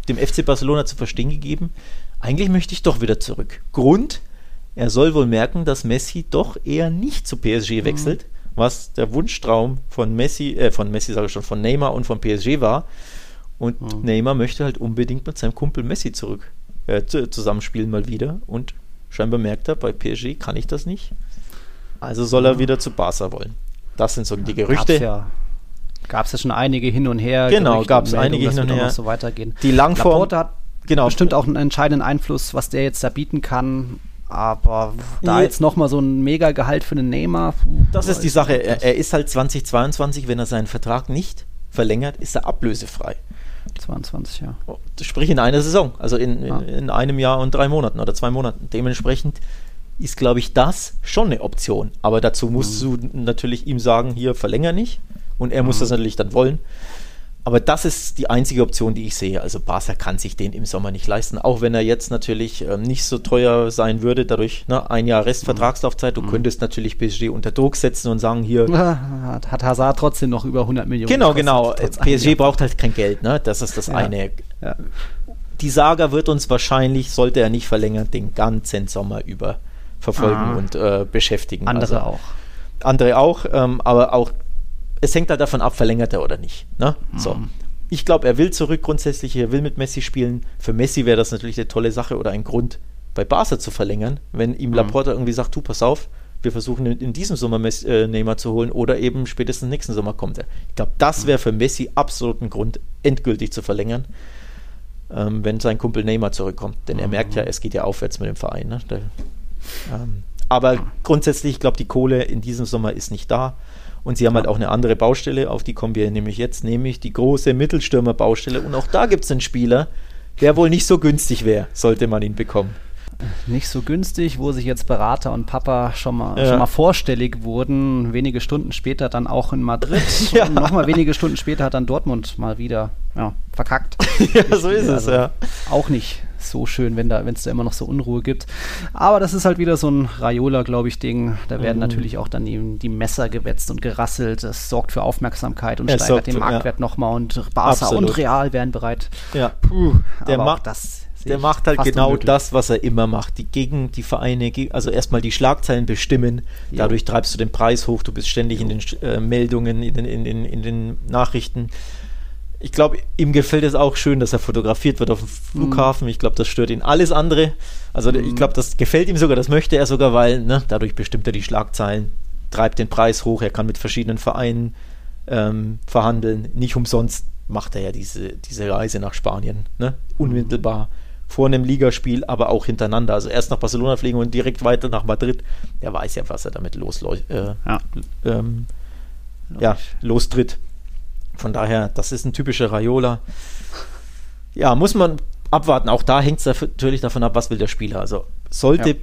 dem FC Barcelona zu verstehen gegeben, eigentlich möchte ich doch wieder zurück. Grund, er soll wohl merken, dass Messi doch eher nicht zu PSG wechselt, mhm. Was der Wunschtraum von Messi, äh, von Messi sage ich schon, von Neymar und von PSG war. Und mhm. Neymar möchte halt unbedingt mit seinem Kumpel Messi zurück äh, zusammenspielen mal wieder. Und scheinbar merkt er, bei PSG kann ich das nicht. Also soll er wieder zu Barca wollen. Das sind so die Gerüchte. Gab's ja, gab es ja schon einige hin und her. Genau, gab es einige hin und her. So weitergehen. Die Langform. Laporte hat genau. bestimmt auch einen entscheidenden Einfluss, was der jetzt da bieten kann. Aber da jetzt nochmal so ein Mega-Gehalt für den Neymar. Das ist die Sache. Er, er, ist halt 2022, wenn er seinen Vertrag nicht verlängert, ist er ablösefrei. 22, ja. Oh, sprich in einer Saison, also in, in, in, einem Jahr und drei Monaten oder zwei Monaten. Dementsprechend ist, glaube ich, das schon eine Option. Aber dazu musst mhm. du natürlich ihm sagen, hier verlänger nicht. Und er mhm. muss das natürlich dann wollen. Aber das ist die einzige Option, die ich sehe. Also Barca kann sich den im Sommer nicht leisten, auch wenn er jetzt natürlich ähm, nicht so teuer sein würde, dadurch ne, ein Jahr Restvertragslaufzeit. Du mhm. könntest natürlich PSG unter Druck setzen und sagen, hier... Hat Hazard trotzdem noch über 100 Millionen. Genau, genau. PSG braucht halt kein Geld, ne? das ist das ja. eine. Ja. Die Saga wird uns wahrscheinlich, sollte er nicht verlängern, den ganzen Sommer über verfolgen ah. und äh, beschäftigen. Andere also, auch. Andere auch, ähm, aber auch es hängt halt davon ab, verlängert er oder nicht. Ne? Mhm. So. Ich glaube, er will zurück grundsätzlich, er will mit Messi spielen. Für Messi wäre das natürlich eine tolle Sache oder ein Grund, bei Barca zu verlängern, wenn ihm mhm. Laporta irgendwie sagt, du, pass auf, wir versuchen in, in diesem Sommer Messi, äh, Neymar zu holen oder eben spätestens nächsten Sommer kommt er. Ich glaube, das mhm. wäre für Messi absolut ein Grund, endgültig zu verlängern, ähm, wenn sein Kumpel Neymar zurückkommt. Denn er mhm. merkt ja, es geht ja aufwärts mit dem Verein. Ne? Der, ähm, aber grundsätzlich, ich glaube, die Kohle in diesem Sommer ist nicht da. Und sie haben halt auch eine andere Baustelle, auf die kommen wir nämlich jetzt, nämlich die große Mittelstürmer-Baustelle. Und auch da gibt es einen Spieler, der wohl nicht so günstig wäre, sollte man ihn bekommen. Nicht so günstig, wo sich jetzt Berater und Papa schon mal, ja. schon mal vorstellig wurden. Wenige Stunden später dann auch in Madrid. ja. Und nochmal wenige Stunden später hat dann Dortmund mal wieder ja, verkackt. ja, so ist also es, ja. Auch nicht so schön, wenn da, wenn es da immer noch so Unruhe gibt. Aber das ist halt wieder so ein Raiola, glaube ich, Ding. Da werden mhm. natürlich auch dann die, die, Messer gewetzt und gerasselt. Das sorgt für Aufmerksamkeit und es steigert den Marktwert ja. nochmal. Und Barca Absolut. und Real werden bereit. Ja. Puh, der macht das. Der macht halt genau unmöglich. das, was er immer macht. Die gegen die Vereine, also erstmal die Schlagzeilen bestimmen. Dadurch ja. treibst du den Preis hoch. Du bist ständig in den äh, Meldungen, in den, in, den, in den Nachrichten ich glaube, ihm gefällt es auch schön, dass er fotografiert wird auf dem Flughafen. Mhm. Ich glaube, das stört ihn alles andere. Also mhm. ich glaube, das gefällt ihm sogar, das möchte er sogar, weil ne, dadurch bestimmt er die Schlagzeilen, treibt den Preis hoch, er kann mit verschiedenen Vereinen ähm, verhandeln. Nicht umsonst macht er ja diese, diese Reise nach Spanien, ne? unmittelbar vor einem Ligaspiel, aber auch hintereinander. Also erst nach Barcelona fliegen und direkt weiter nach Madrid. Er weiß ja, was er damit los, äh, ja. Ähm, ja, lostritt. Von daher, das ist ein typischer Raiola. Ja, muss man abwarten. Auch da hängt es natürlich davon ab, was will der Spieler. Also sollte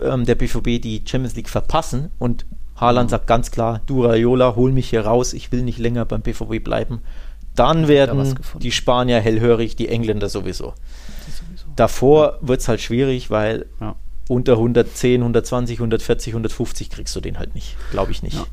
ja. ähm, der BVB die Champions League verpassen und Haaland mhm. sagt ganz klar, du Raiola, hol mich hier raus, ich will nicht länger beim BVB bleiben, dann werden die Spanier hellhörig, die Engländer sowieso. sowieso. Davor ja. wird es halt schwierig, weil ja. unter 110, 120, 140, 150 kriegst du den halt nicht. Glaube ich nicht. Ja.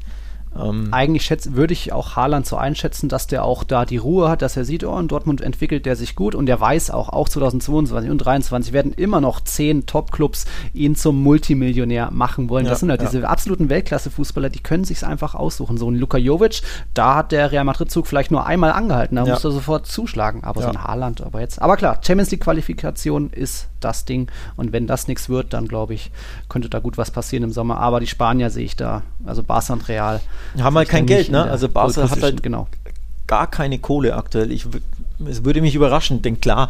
Ähm, Eigentlich schätz, würde ich auch Haaland so einschätzen, dass der auch da die Ruhe hat, dass er sieht, oh, in Dortmund entwickelt der sich gut und der weiß auch, auch 2022 und 2023 werden immer noch zehn Top-Clubs ihn zum Multimillionär machen wollen. Ja, das sind halt ja. diese absoluten Weltklasse-Fußballer, die können sich einfach aussuchen. So ein Luka Jovic, da hat der Real Madrid-Zug vielleicht nur einmal angehalten, da ja. musste er sofort zuschlagen. Aber so ein Haaland, aber jetzt. Aber klar, Champions League-Qualifikation ist das Ding und wenn das nichts wird, dann glaube ich, könnte da gut was passieren im Sommer. Aber die Spanier sehe ich da, also Barca und Real haben halt kein Geld, ne? Also Barca hat halt genau. gar keine Kohle aktuell. Ich, es würde mich überraschen, denn klar,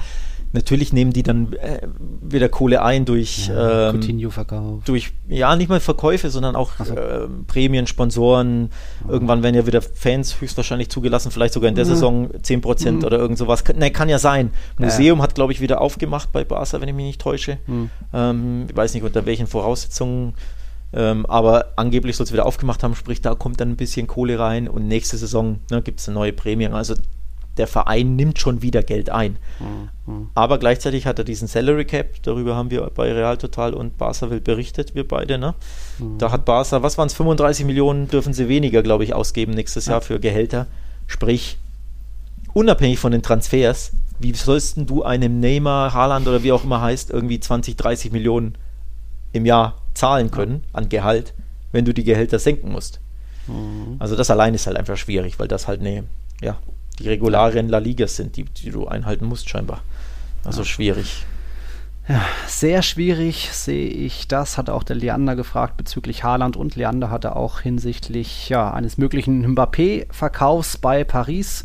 natürlich nehmen die dann äh, wieder Kohle ein durch ja, ähm, verkauft. durch ja nicht mal Verkäufe, sondern auch so. äh, Prämien, Sponsoren. Ja. Irgendwann werden ja wieder Fans höchstwahrscheinlich zugelassen, vielleicht sogar in der mhm. Saison 10% mhm. oder irgend sowas. Ne, kann ja sein. Museum ja. hat, glaube ich, wieder aufgemacht bei Barca, wenn ich mich nicht täusche. Mhm. Ähm, ich weiß nicht, unter welchen Voraussetzungen ähm, aber angeblich soll es wieder aufgemacht haben, sprich, da kommt dann ein bisschen Kohle rein und nächste Saison ne, gibt es eine neue Prämie. Also der Verein nimmt schon wieder Geld ein. Mhm. Aber gleichzeitig hat er diesen Salary Cap, darüber haben wir bei Real Total und Barca will berichtet, wir beide. Ne? Mhm. Da hat Barca, was waren es, 35 Millionen dürfen sie weniger, glaube ich, ausgeben nächstes ja. Jahr für Gehälter. Sprich, unabhängig von den Transfers, wie sollst du einem Neymar, Haaland oder wie auch immer heißt, irgendwie 20, 30 Millionen im Jahr zahlen können an Gehalt, wenn du die Gehälter senken musst? Mhm. Also das allein ist halt einfach schwierig, weil das halt eine, ja, die Regularien La Liga sind, die, die du einhalten musst scheinbar. Also ja. schwierig. Ja, sehr schwierig sehe ich das, hatte auch der Leander gefragt bezüglich Haaland und Leander hatte auch hinsichtlich ja, eines möglichen Mbappé-Verkaufs bei Paris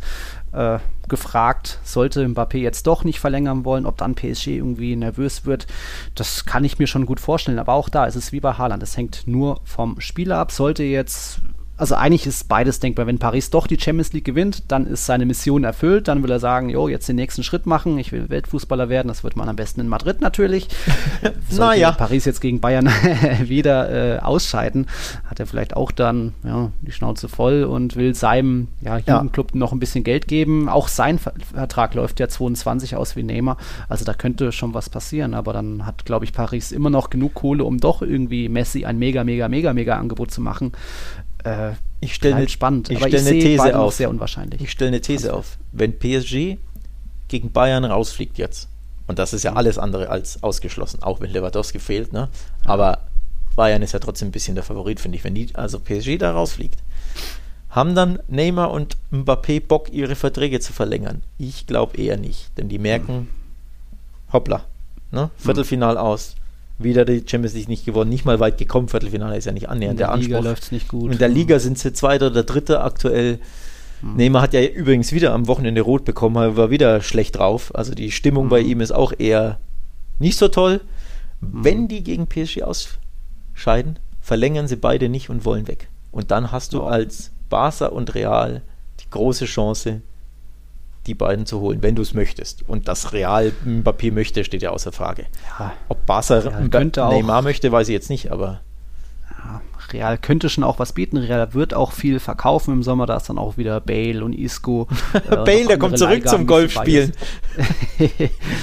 äh, gefragt, sollte Mbappé jetzt doch nicht verlängern wollen, ob dann PSG irgendwie nervös wird. Das kann ich mir schon gut vorstellen, aber auch da ist es wie bei Haaland, es hängt nur vom Spieler ab. Sollte jetzt also eigentlich ist beides denkbar. Wenn Paris doch die Champions League gewinnt, dann ist seine Mission erfüllt. Dann will er sagen, jo, jetzt den nächsten Schritt machen. Ich will Weltfußballer werden. Das wird man am besten in Madrid natürlich. naja. Paris jetzt gegen Bayern wieder äh, ausscheiden, hat er vielleicht auch dann ja, die Schnauze voll und will seinem ja, Jugendclub ja. noch ein bisschen Geld geben. Auch sein Vertrag läuft ja 22 aus wie Neymar. Also da könnte schon was passieren. Aber dann hat, glaube ich, Paris immer noch genug Kohle, um doch irgendwie Messi ein mega, mega, mega, mega Angebot zu machen äh, ich stelle halt spannend. Ich stelle eine These auf. Sehr unwahrscheinlich. Ich stelle eine These also. auf. Wenn PSG gegen Bayern rausfliegt jetzt, und das ist ja mhm. alles andere als ausgeschlossen, auch wenn Lewandowski fehlt, ne? Aber Bayern ist ja trotzdem ein bisschen der Favorit, finde ich. Wenn die, also PSG da rausfliegt, haben dann Neymar und Mbappé Bock, ihre Verträge zu verlängern? Ich glaube eher nicht, denn die merken, mhm. hoppla, ne? Viertelfinal aus, wieder die Champions League nicht gewonnen, nicht mal weit gekommen. Viertelfinale ist ja nicht annähernd der, der Liga läuft es nicht gut. In der Liga sind sie Zweiter oder Dritter aktuell. Mhm. Neymar hat ja übrigens wieder am Wochenende rot bekommen, war wieder schlecht drauf. Also die Stimmung mhm. bei ihm ist auch eher nicht so toll. Mhm. Wenn die gegen PSG ausscheiden, verlängern sie beide nicht und wollen weg. Und dann hast du als Barca und Real die große Chance, die beiden zu holen, wenn du es möchtest. Und dass Real Mbappé möchte, steht ja außer Frage. Ja. Ob Barca ja, Neymar möchte, weiß ich jetzt nicht, aber Real könnte schon auch was bieten. Real wird auch viel verkaufen im Sommer. Da ist dann auch wieder Bale und Isco. Äh, Bale, der kommt zurück Leihgaben zum Golfspielen. nee,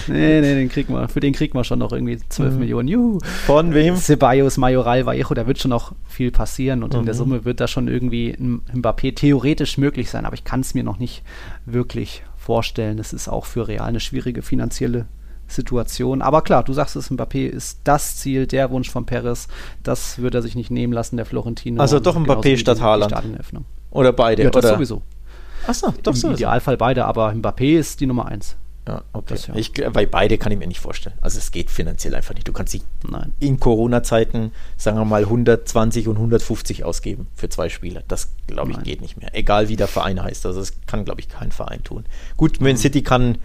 nee, den kriegen wir. Für den kriegen wir schon noch irgendwie 12 mhm. Millionen. Juhu. Von wem? Ceballos, Majoral, Vallejo. Da wird schon noch viel passieren. Und mhm. in der mhm. Summe wird da schon irgendwie ein Mbappé theoretisch möglich sein. Aber ich kann es mir noch nicht wirklich vorstellen. Es ist auch für Real eine schwierige finanzielle Situation. Aber klar, du sagst es, Mbappé ist das Ziel, der Wunsch von Perez. Das wird er sich nicht nehmen lassen, der Florentino. Also doch Mbappé statt Haaland. Oder beide, ja, das oder? sowieso. Achso, doch Im sowieso. Idealfall beide, aber Mbappé ist die Nummer eins. Ja, okay. Das, ja. Ich, weil beide kann ich mir nicht vorstellen. Also es geht finanziell einfach nicht. Du kannst nicht in Corona-Zeiten, sagen wir mal, 120 und 150 ausgeben für zwei Spieler. Das, glaube ich, Nein. geht nicht mehr. Egal wie der Verein heißt. Also das kann, glaube ich, kein Verein tun. Gut, Man mhm. City kann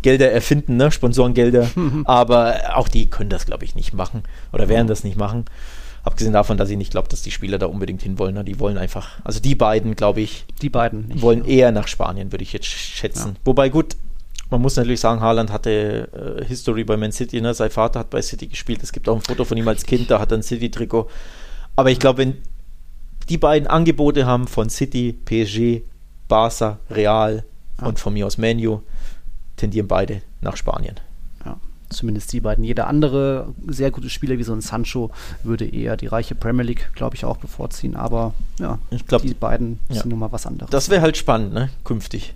Gelder erfinden, ne? Sponsorengelder, mhm. aber auch die können das, glaube ich, nicht machen oder werden das nicht machen. Abgesehen davon, dass ich nicht glaube, dass die Spieler da unbedingt hinwollen. Ne? Die wollen einfach, also die beiden, glaube ich, die beiden nicht, wollen eher nach Spanien, würde ich jetzt schätzen. Ja. Wobei gut, man muss natürlich sagen, Haaland hatte äh, History bei Man City. Ne? Sein Vater hat bei City gespielt. Es gibt auch ein Foto von ihm als Kind, da hat er ein City-Trikot. Aber ich glaube, wenn die beiden Angebote haben von City, PSG, Barca, Real ja. und von mir aus Manu, tendieren beide nach Spanien. Ja, zumindest die beiden. Jeder andere sehr gute Spieler wie so ein Sancho würde eher die reiche Premier League, glaube ich, auch bevorziehen. Aber ja, ich glaub, die beiden ja. sind nun mal was anderes. Das wäre halt spannend, ne? Künftig.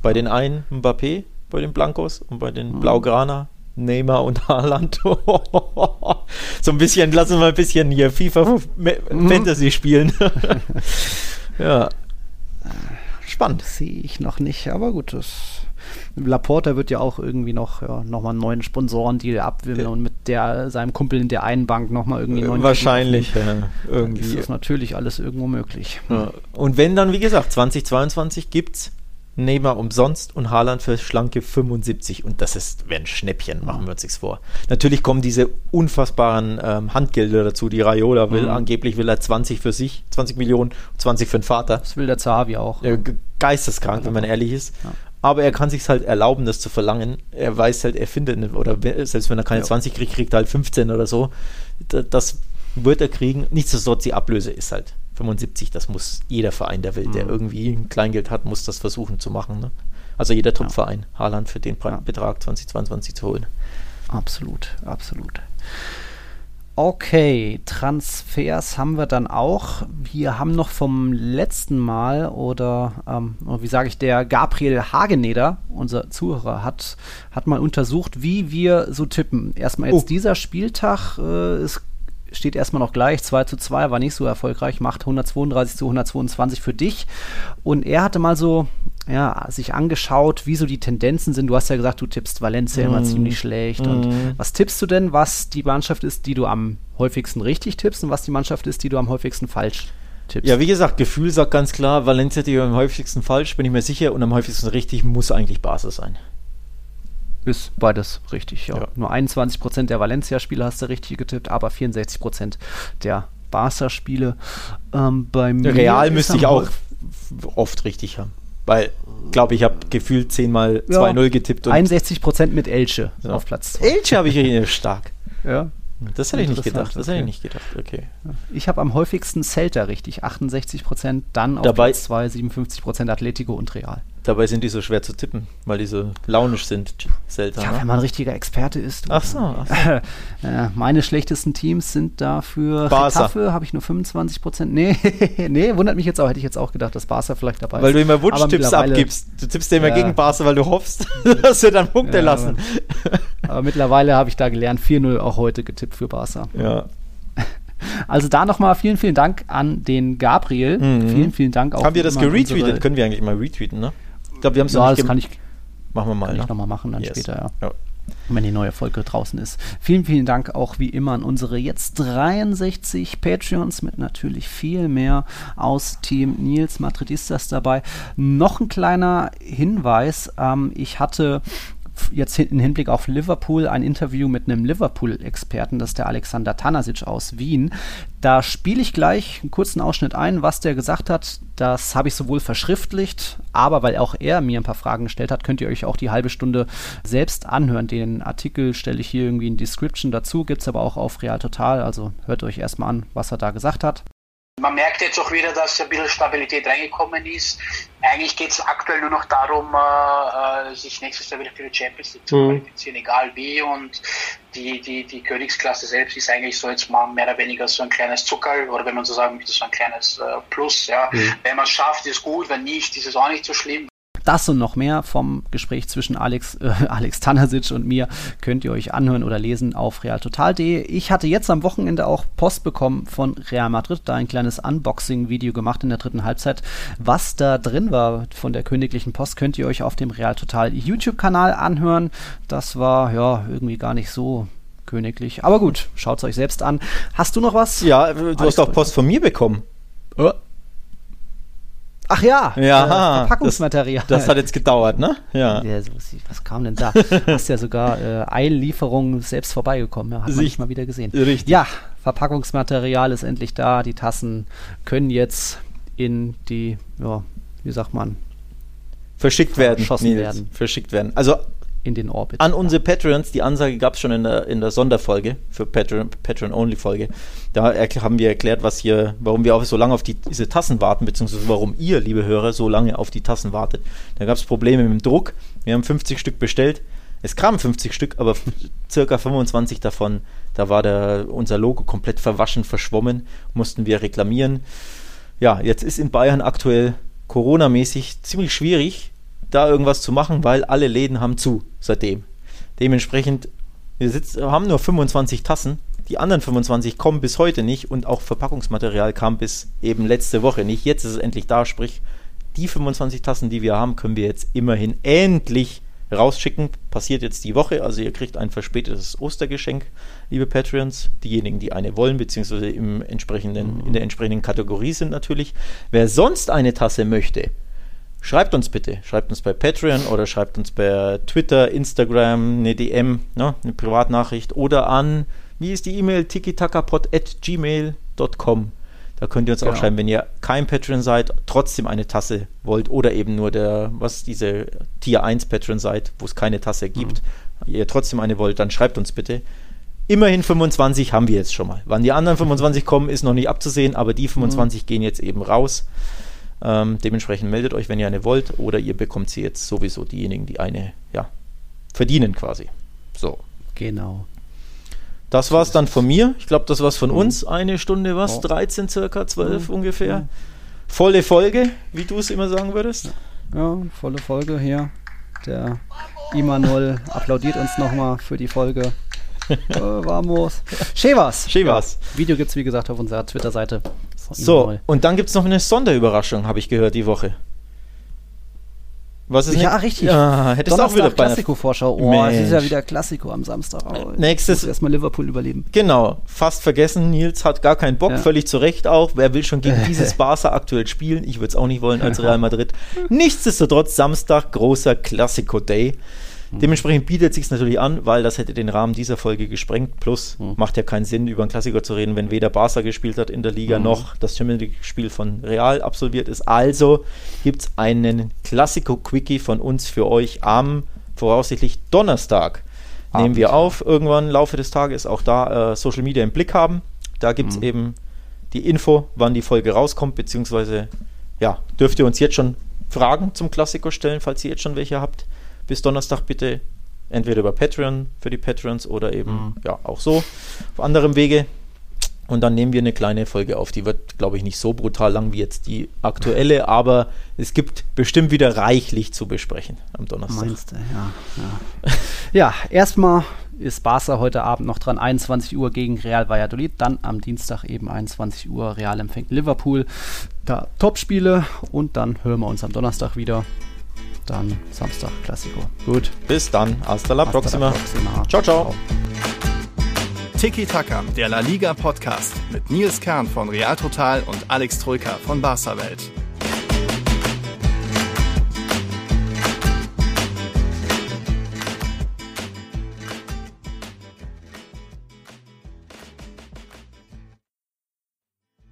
Bei den einen Mbappé, bei den Blancos und bei den mhm. Blaugrana Neymar und Haaland. so ein bisschen, lassen wir ein bisschen hier FIFA mhm. Fantasy spielen. ja. Spannend. Sehe ich noch nicht, aber gut, das Laporta wird ja auch irgendwie noch, ja, nochmal einen neuen Sponsorendeal abwimmeln ja. und mit der, seinem Kumpel in der einen Bank nochmal irgendwie einen neuen Wahrscheinlich, ja, irgendwie. Ist das natürlich alles irgendwo möglich. Ja. Und wenn dann, wie gesagt, 2022 gibt es Neymar umsonst und Haaland für schlanke 75 und das ist wäre ein Schnäppchen, machen wir uns nichts vor. Natürlich kommen diese unfassbaren ähm, Handgelder dazu, die Raiola will. Mhm. Angeblich will er 20 für sich, 20 Millionen, 20 für den Vater. Das will der Zavi auch. Äh, geisteskrank, wenn man ehrlich ist. Ja aber er kann sich halt erlauben, das zu verlangen. Er weiß halt, er findet, oder selbst wenn er keine ja. 20 kriegt, kriegt er halt 15 oder so. Das wird er kriegen. Nichtsdestotrotz, die Ablöse ist halt 75. Das muss jeder Verein der Welt, mhm. der irgendwie ein Kleingeld hat, muss das versuchen zu machen. Ne? Also jeder Top-Verein, ja. Haaland für den ja. Betrag 2022 zu holen. Absolut, absolut. Okay, Transfers haben wir dann auch. Wir haben noch vom letzten Mal oder ähm, wie sage ich, der Gabriel Hageneder, unser Zuhörer, hat, hat mal untersucht, wie wir so tippen. Erstmal jetzt oh. dieser Spieltag äh, ist steht erstmal noch gleich, 2 zu 2, war nicht so erfolgreich, macht 132 zu 122 für dich. Und er hatte mal so, ja, sich angeschaut, wie so die Tendenzen sind. Du hast ja gesagt, du tippst Valencia mm. immer ziemlich schlecht. Mm. Und mhm. was tippst du denn, was die Mannschaft ist, die du am häufigsten richtig tippst und was die Mannschaft ist, die du am häufigsten falsch tippst? Ja, wie gesagt, Gefühl sagt ganz klar, Valencia die am häufigsten falsch, bin ich mir sicher, und am häufigsten richtig muss eigentlich Basis sein. Ist beides richtig, ja. ja. Nur 21% der Valencia-Spiele hast du richtig getippt, aber 64% der Barca-Spiele. Ähm, Real müsste ich auch oft richtig haben. Weil, glaube ich, habe gefühlt zehnmal ja, 2-0 getippt. Und 61% mit Elche ja. auf Platz 2. Elche habe ich stark. Ja. Das hätte ich nicht gedacht. Das okay. hätte ich nicht gedacht. Okay. Ich habe am häufigsten Celta richtig, 68 Prozent, dann auf Dabei, Platz 2 57 Prozent Atletico und Real. Dabei sind die so schwer zu tippen, weil die so launisch sind, Celta. Ja, wenn man ein richtiger Experte ist. Ach so. Ach so. meine schlechtesten Teams sind dafür Barca. Getafe, habe ich nur 25 Prozent. Nee, nee, wundert mich jetzt auch. Hätte ich jetzt auch gedacht, dass Barca vielleicht dabei weil ist. Weil du immer Wunschtipps abgibst. Du tippst ja immer ja. gegen Barca, weil du hoffst, dass wir dann Punkte ja, lassen. Aber, aber mittlerweile habe ich da gelernt, 4-0 auch heute getippt für Barca. Ja. Also da nochmal vielen, vielen Dank an den Gabriel. Mhm. Vielen, vielen Dank auch. Haben wir das geretweetet? Können wir eigentlich mal retweeten, ne? Ich glaube, wir haben es ja, das kann ich, machen wir mal. Kann ne? ich nochmal machen, dann yes. später, ja. ja. Wenn die neue Folge draußen ist. Vielen, vielen Dank auch wie immer an unsere jetzt 63 Patreons mit natürlich viel mehr aus Team Nils Madridistas dabei. Noch ein kleiner Hinweis. Ähm, ich hatte jetzt im Hinblick auf Liverpool ein Interview mit einem Liverpool-Experten, das ist der Alexander Tanasic aus Wien. Da spiele ich gleich einen kurzen Ausschnitt ein, was der gesagt hat. Das habe ich sowohl verschriftlicht, aber weil auch er mir ein paar Fragen gestellt hat, könnt ihr euch auch die halbe Stunde selbst anhören. Den Artikel stelle ich hier irgendwie in Description dazu, gibt es aber auch auf Real Total. Also hört euch erstmal an, was er da gesagt hat. Man merkt jetzt auch wieder, dass ein bisschen Stabilität reingekommen ist. Eigentlich geht es aktuell nur noch darum, äh, äh, sich nächstes Jahr wieder für die Champions League zu mhm. qualifizieren, mhm. egal wie. Und die, die, die Königsklasse selbst ist eigentlich so jetzt mal mehr oder weniger so ein kleines Zuckerl oder wenn man so sagen möchte, so ein kleines äh, Plus. Ja. Mhm. Wenn man es schafft, ist gut, wenn nicht, ist es auch nicht so schlimm. Das und noch mehr vom Gespräch zwischen Alex, äh, Alex Tanasic und mir könnt ihr euch anhören oder lesen auf realtotal.de. Ich hatte jetzt am Wochenende auch Post bekommen von Real Madrid, da ein kleines Unboxing-Video gemacht in der dritten Halbzeit. Was da drin war von der königlichen Post, könnt ihr euch auf dem Real Total YouTube-Kanal anhören. Das war ja irgendwie gar nicht so königlich. Aber gut, schaut es euch selbst an. Hast du noch was? Ja, du Alex hast auch Post von mir bekommen. Oh. Ach ja, ja äh, Verpackungsmaterial. Das, das, hat jetzt gedauert, ne? Ja. ja so, was kam denn da? Hast ja sogar äh, Eillieferungen selbst vorbeigekommen. Ja, hat man nicht mal wieder gesehen. Richtig. Ja, Verpackungsmaterial ist endlich da. Die Tassen können jetzt in die, ja, wie sagt man? Verschickt werden. Verschossen werden. Verschickt werden. Also in den Orbit. An unsere Patreons, die Ansage gab es schon in der, in der Sonderfolge für Patreon, Patreon-Only-Folge. Da haben wir erklärt, was hier, warum wir auch so lange auf die, diese Tassen warten, beziehungsweise warum ihr, liebe Hörer, so lange auf die Tassen wartet. Da gab es Probleme mit dem Druck. Wir haben 50 Stück bestellt. Es kamen 50 Stück, aber circa 25 davon, da war der, unser Logo komplett verwaschen, verschwommen, mussten wir reklamieren. Ja, jetzt ist in Bayern aktuell Corona-mäßig ziemlich schwierig, da irgendwas zu machen, weil alle Läden haben zu seitdem. Dementsprechend, wir sitzen, haben nur 25 Tassen. Die anderen 25 kommen bis heute nicht und auch Verpackungsmaterial kam bis eben letzte Woche nicht. Jetzt ist es endlich da, sprich, die 25 Tassen, die wir haben, können wir jetzt immerhin endlich rausschicken. Passiert jetzt die Woche, also ihr kriegt ein verspätetes Ostergeschenk, liebe Patreons. Diejenigen, die eine wollen, beziehungsweise im entsprechenden, in der entsprechenden Kategorie sind natürlich. Wer sonst eine Tasse möchte, Schreibt uns bitte. Schreibt uns bei Patreon oder schreibt uns bei Twitter, Instagram, eine DM, ne, eine Privatnachricht oder an, wie ist die E-Mail? tikitakapod.gmail.com. Da könnt ihr uns genau. auch schreiben, wenn ihr kein Patreon seid, trotzdem eine Tasse wollt oder eben nur der, was diese Tier 1 Patreon seid, wo es keine Tasse gibt, mhm. ihr trotzdem eine wollt, dann schreibt uns bitte. Immerhin 25 haben wir jetzt schon mal. Wann die anderen 25 kommen, ist noch nicht abzusehen, aber die 25 mhm. gehen jetzt eben raus. Ähm, dementsprechend meldet euch, wenn ihr eine wollt, oder ihr bekommt sie jetzt sowieso diejenigen, die eine ja, verdienen quasi. So. Genau. Das war es dann von mir. Ich glaube, das war's von mhm. uns. Eine Stunde was? Oh. 13 circa, 12 mhm. ungefähr. Mhm. Volle Folge, wie du es immer sagen würdest. Ja, volle Folge hier. Der Imanol applaudiert uns nochmal für die Folge. äh, vamos. Chevas. Chevas. Ja. Video gibt es, wie gesagt, auf unserer Twitter-Seite. So, und dann gibt es noch eine Sonderüberraschung, habe ich gehört, die Woche. Was ist ja, nicht? richtig. Ja, hättest Donnerstag auch wieder Klassiko-Vorschau. Oh, es ist ja wieder Klassiko am Samstag. Oh, Nächstes. Erstmal Liverpool überleben. Genau. Fast vergessen. Nils hat gar keinen Bock. Ja. Völlig zu Recht auch. Wer will schon gegen dieses Barca aktuell spielen? Ich würde es auch nicht wollen als Real Madrid. Nichtsdestotrotz Samstag großer Klassiko-Day. Mhm. Dementsprechend bietet es sich natürlich an, weil das hätte den Rahmen dieser Folge gesprengt. Plus mhm. macht ja keinen Sinn, über einen Klassiker zu reden, wenn weder Barca gespielt hat in der Liga mhm. noch das Champions League-Spiel von Real absolviert ist. Also gibt es einen Klassiko-Quickie von uns für euch am voraussichtlich Donnerstag. Abend. Nehmen wir auf, irgendwann im Laufe des Tages auch da äh, Social Media im Blick haben. Da gibt es mhm. eben die Info, wann die Folge rauskommt, beziehungsweise ja, dürft ihr uns jetzt schon Fragen zum Klassiker stellen, falls ihr jetzt schon welche habt bis Donnerstag bitte entweder über Patreon für die Patrons oder eben mhm. ja auch so auf anderem Wege. Und dann nehmen wir eine kleine Folge auf. Die wird, glaube ich, nicht so brutal lang wie jetzt die aktuelle, aber es gibt bestimmt wieder reichlich zu besprechen am Donnerstag. Meinst du, ja. Ja, ja erstmal ist Barca heute Abend noch dran, 21 Uhr gegen Real Valladolid, dann am Dienstag eben 21 Uhr Real empfängt Liverpool. Da Topspiele und dann hören wir uns am Donnerstag wieder dann Samstag Klassiko. Gut, bis dann. Hasta la, Hasta próxima. la próxima. Ciao, ciao. Tiki Taka, der La Liga Podcast mit Nils Kern von Real Total und Alex Troika von Barca Welt.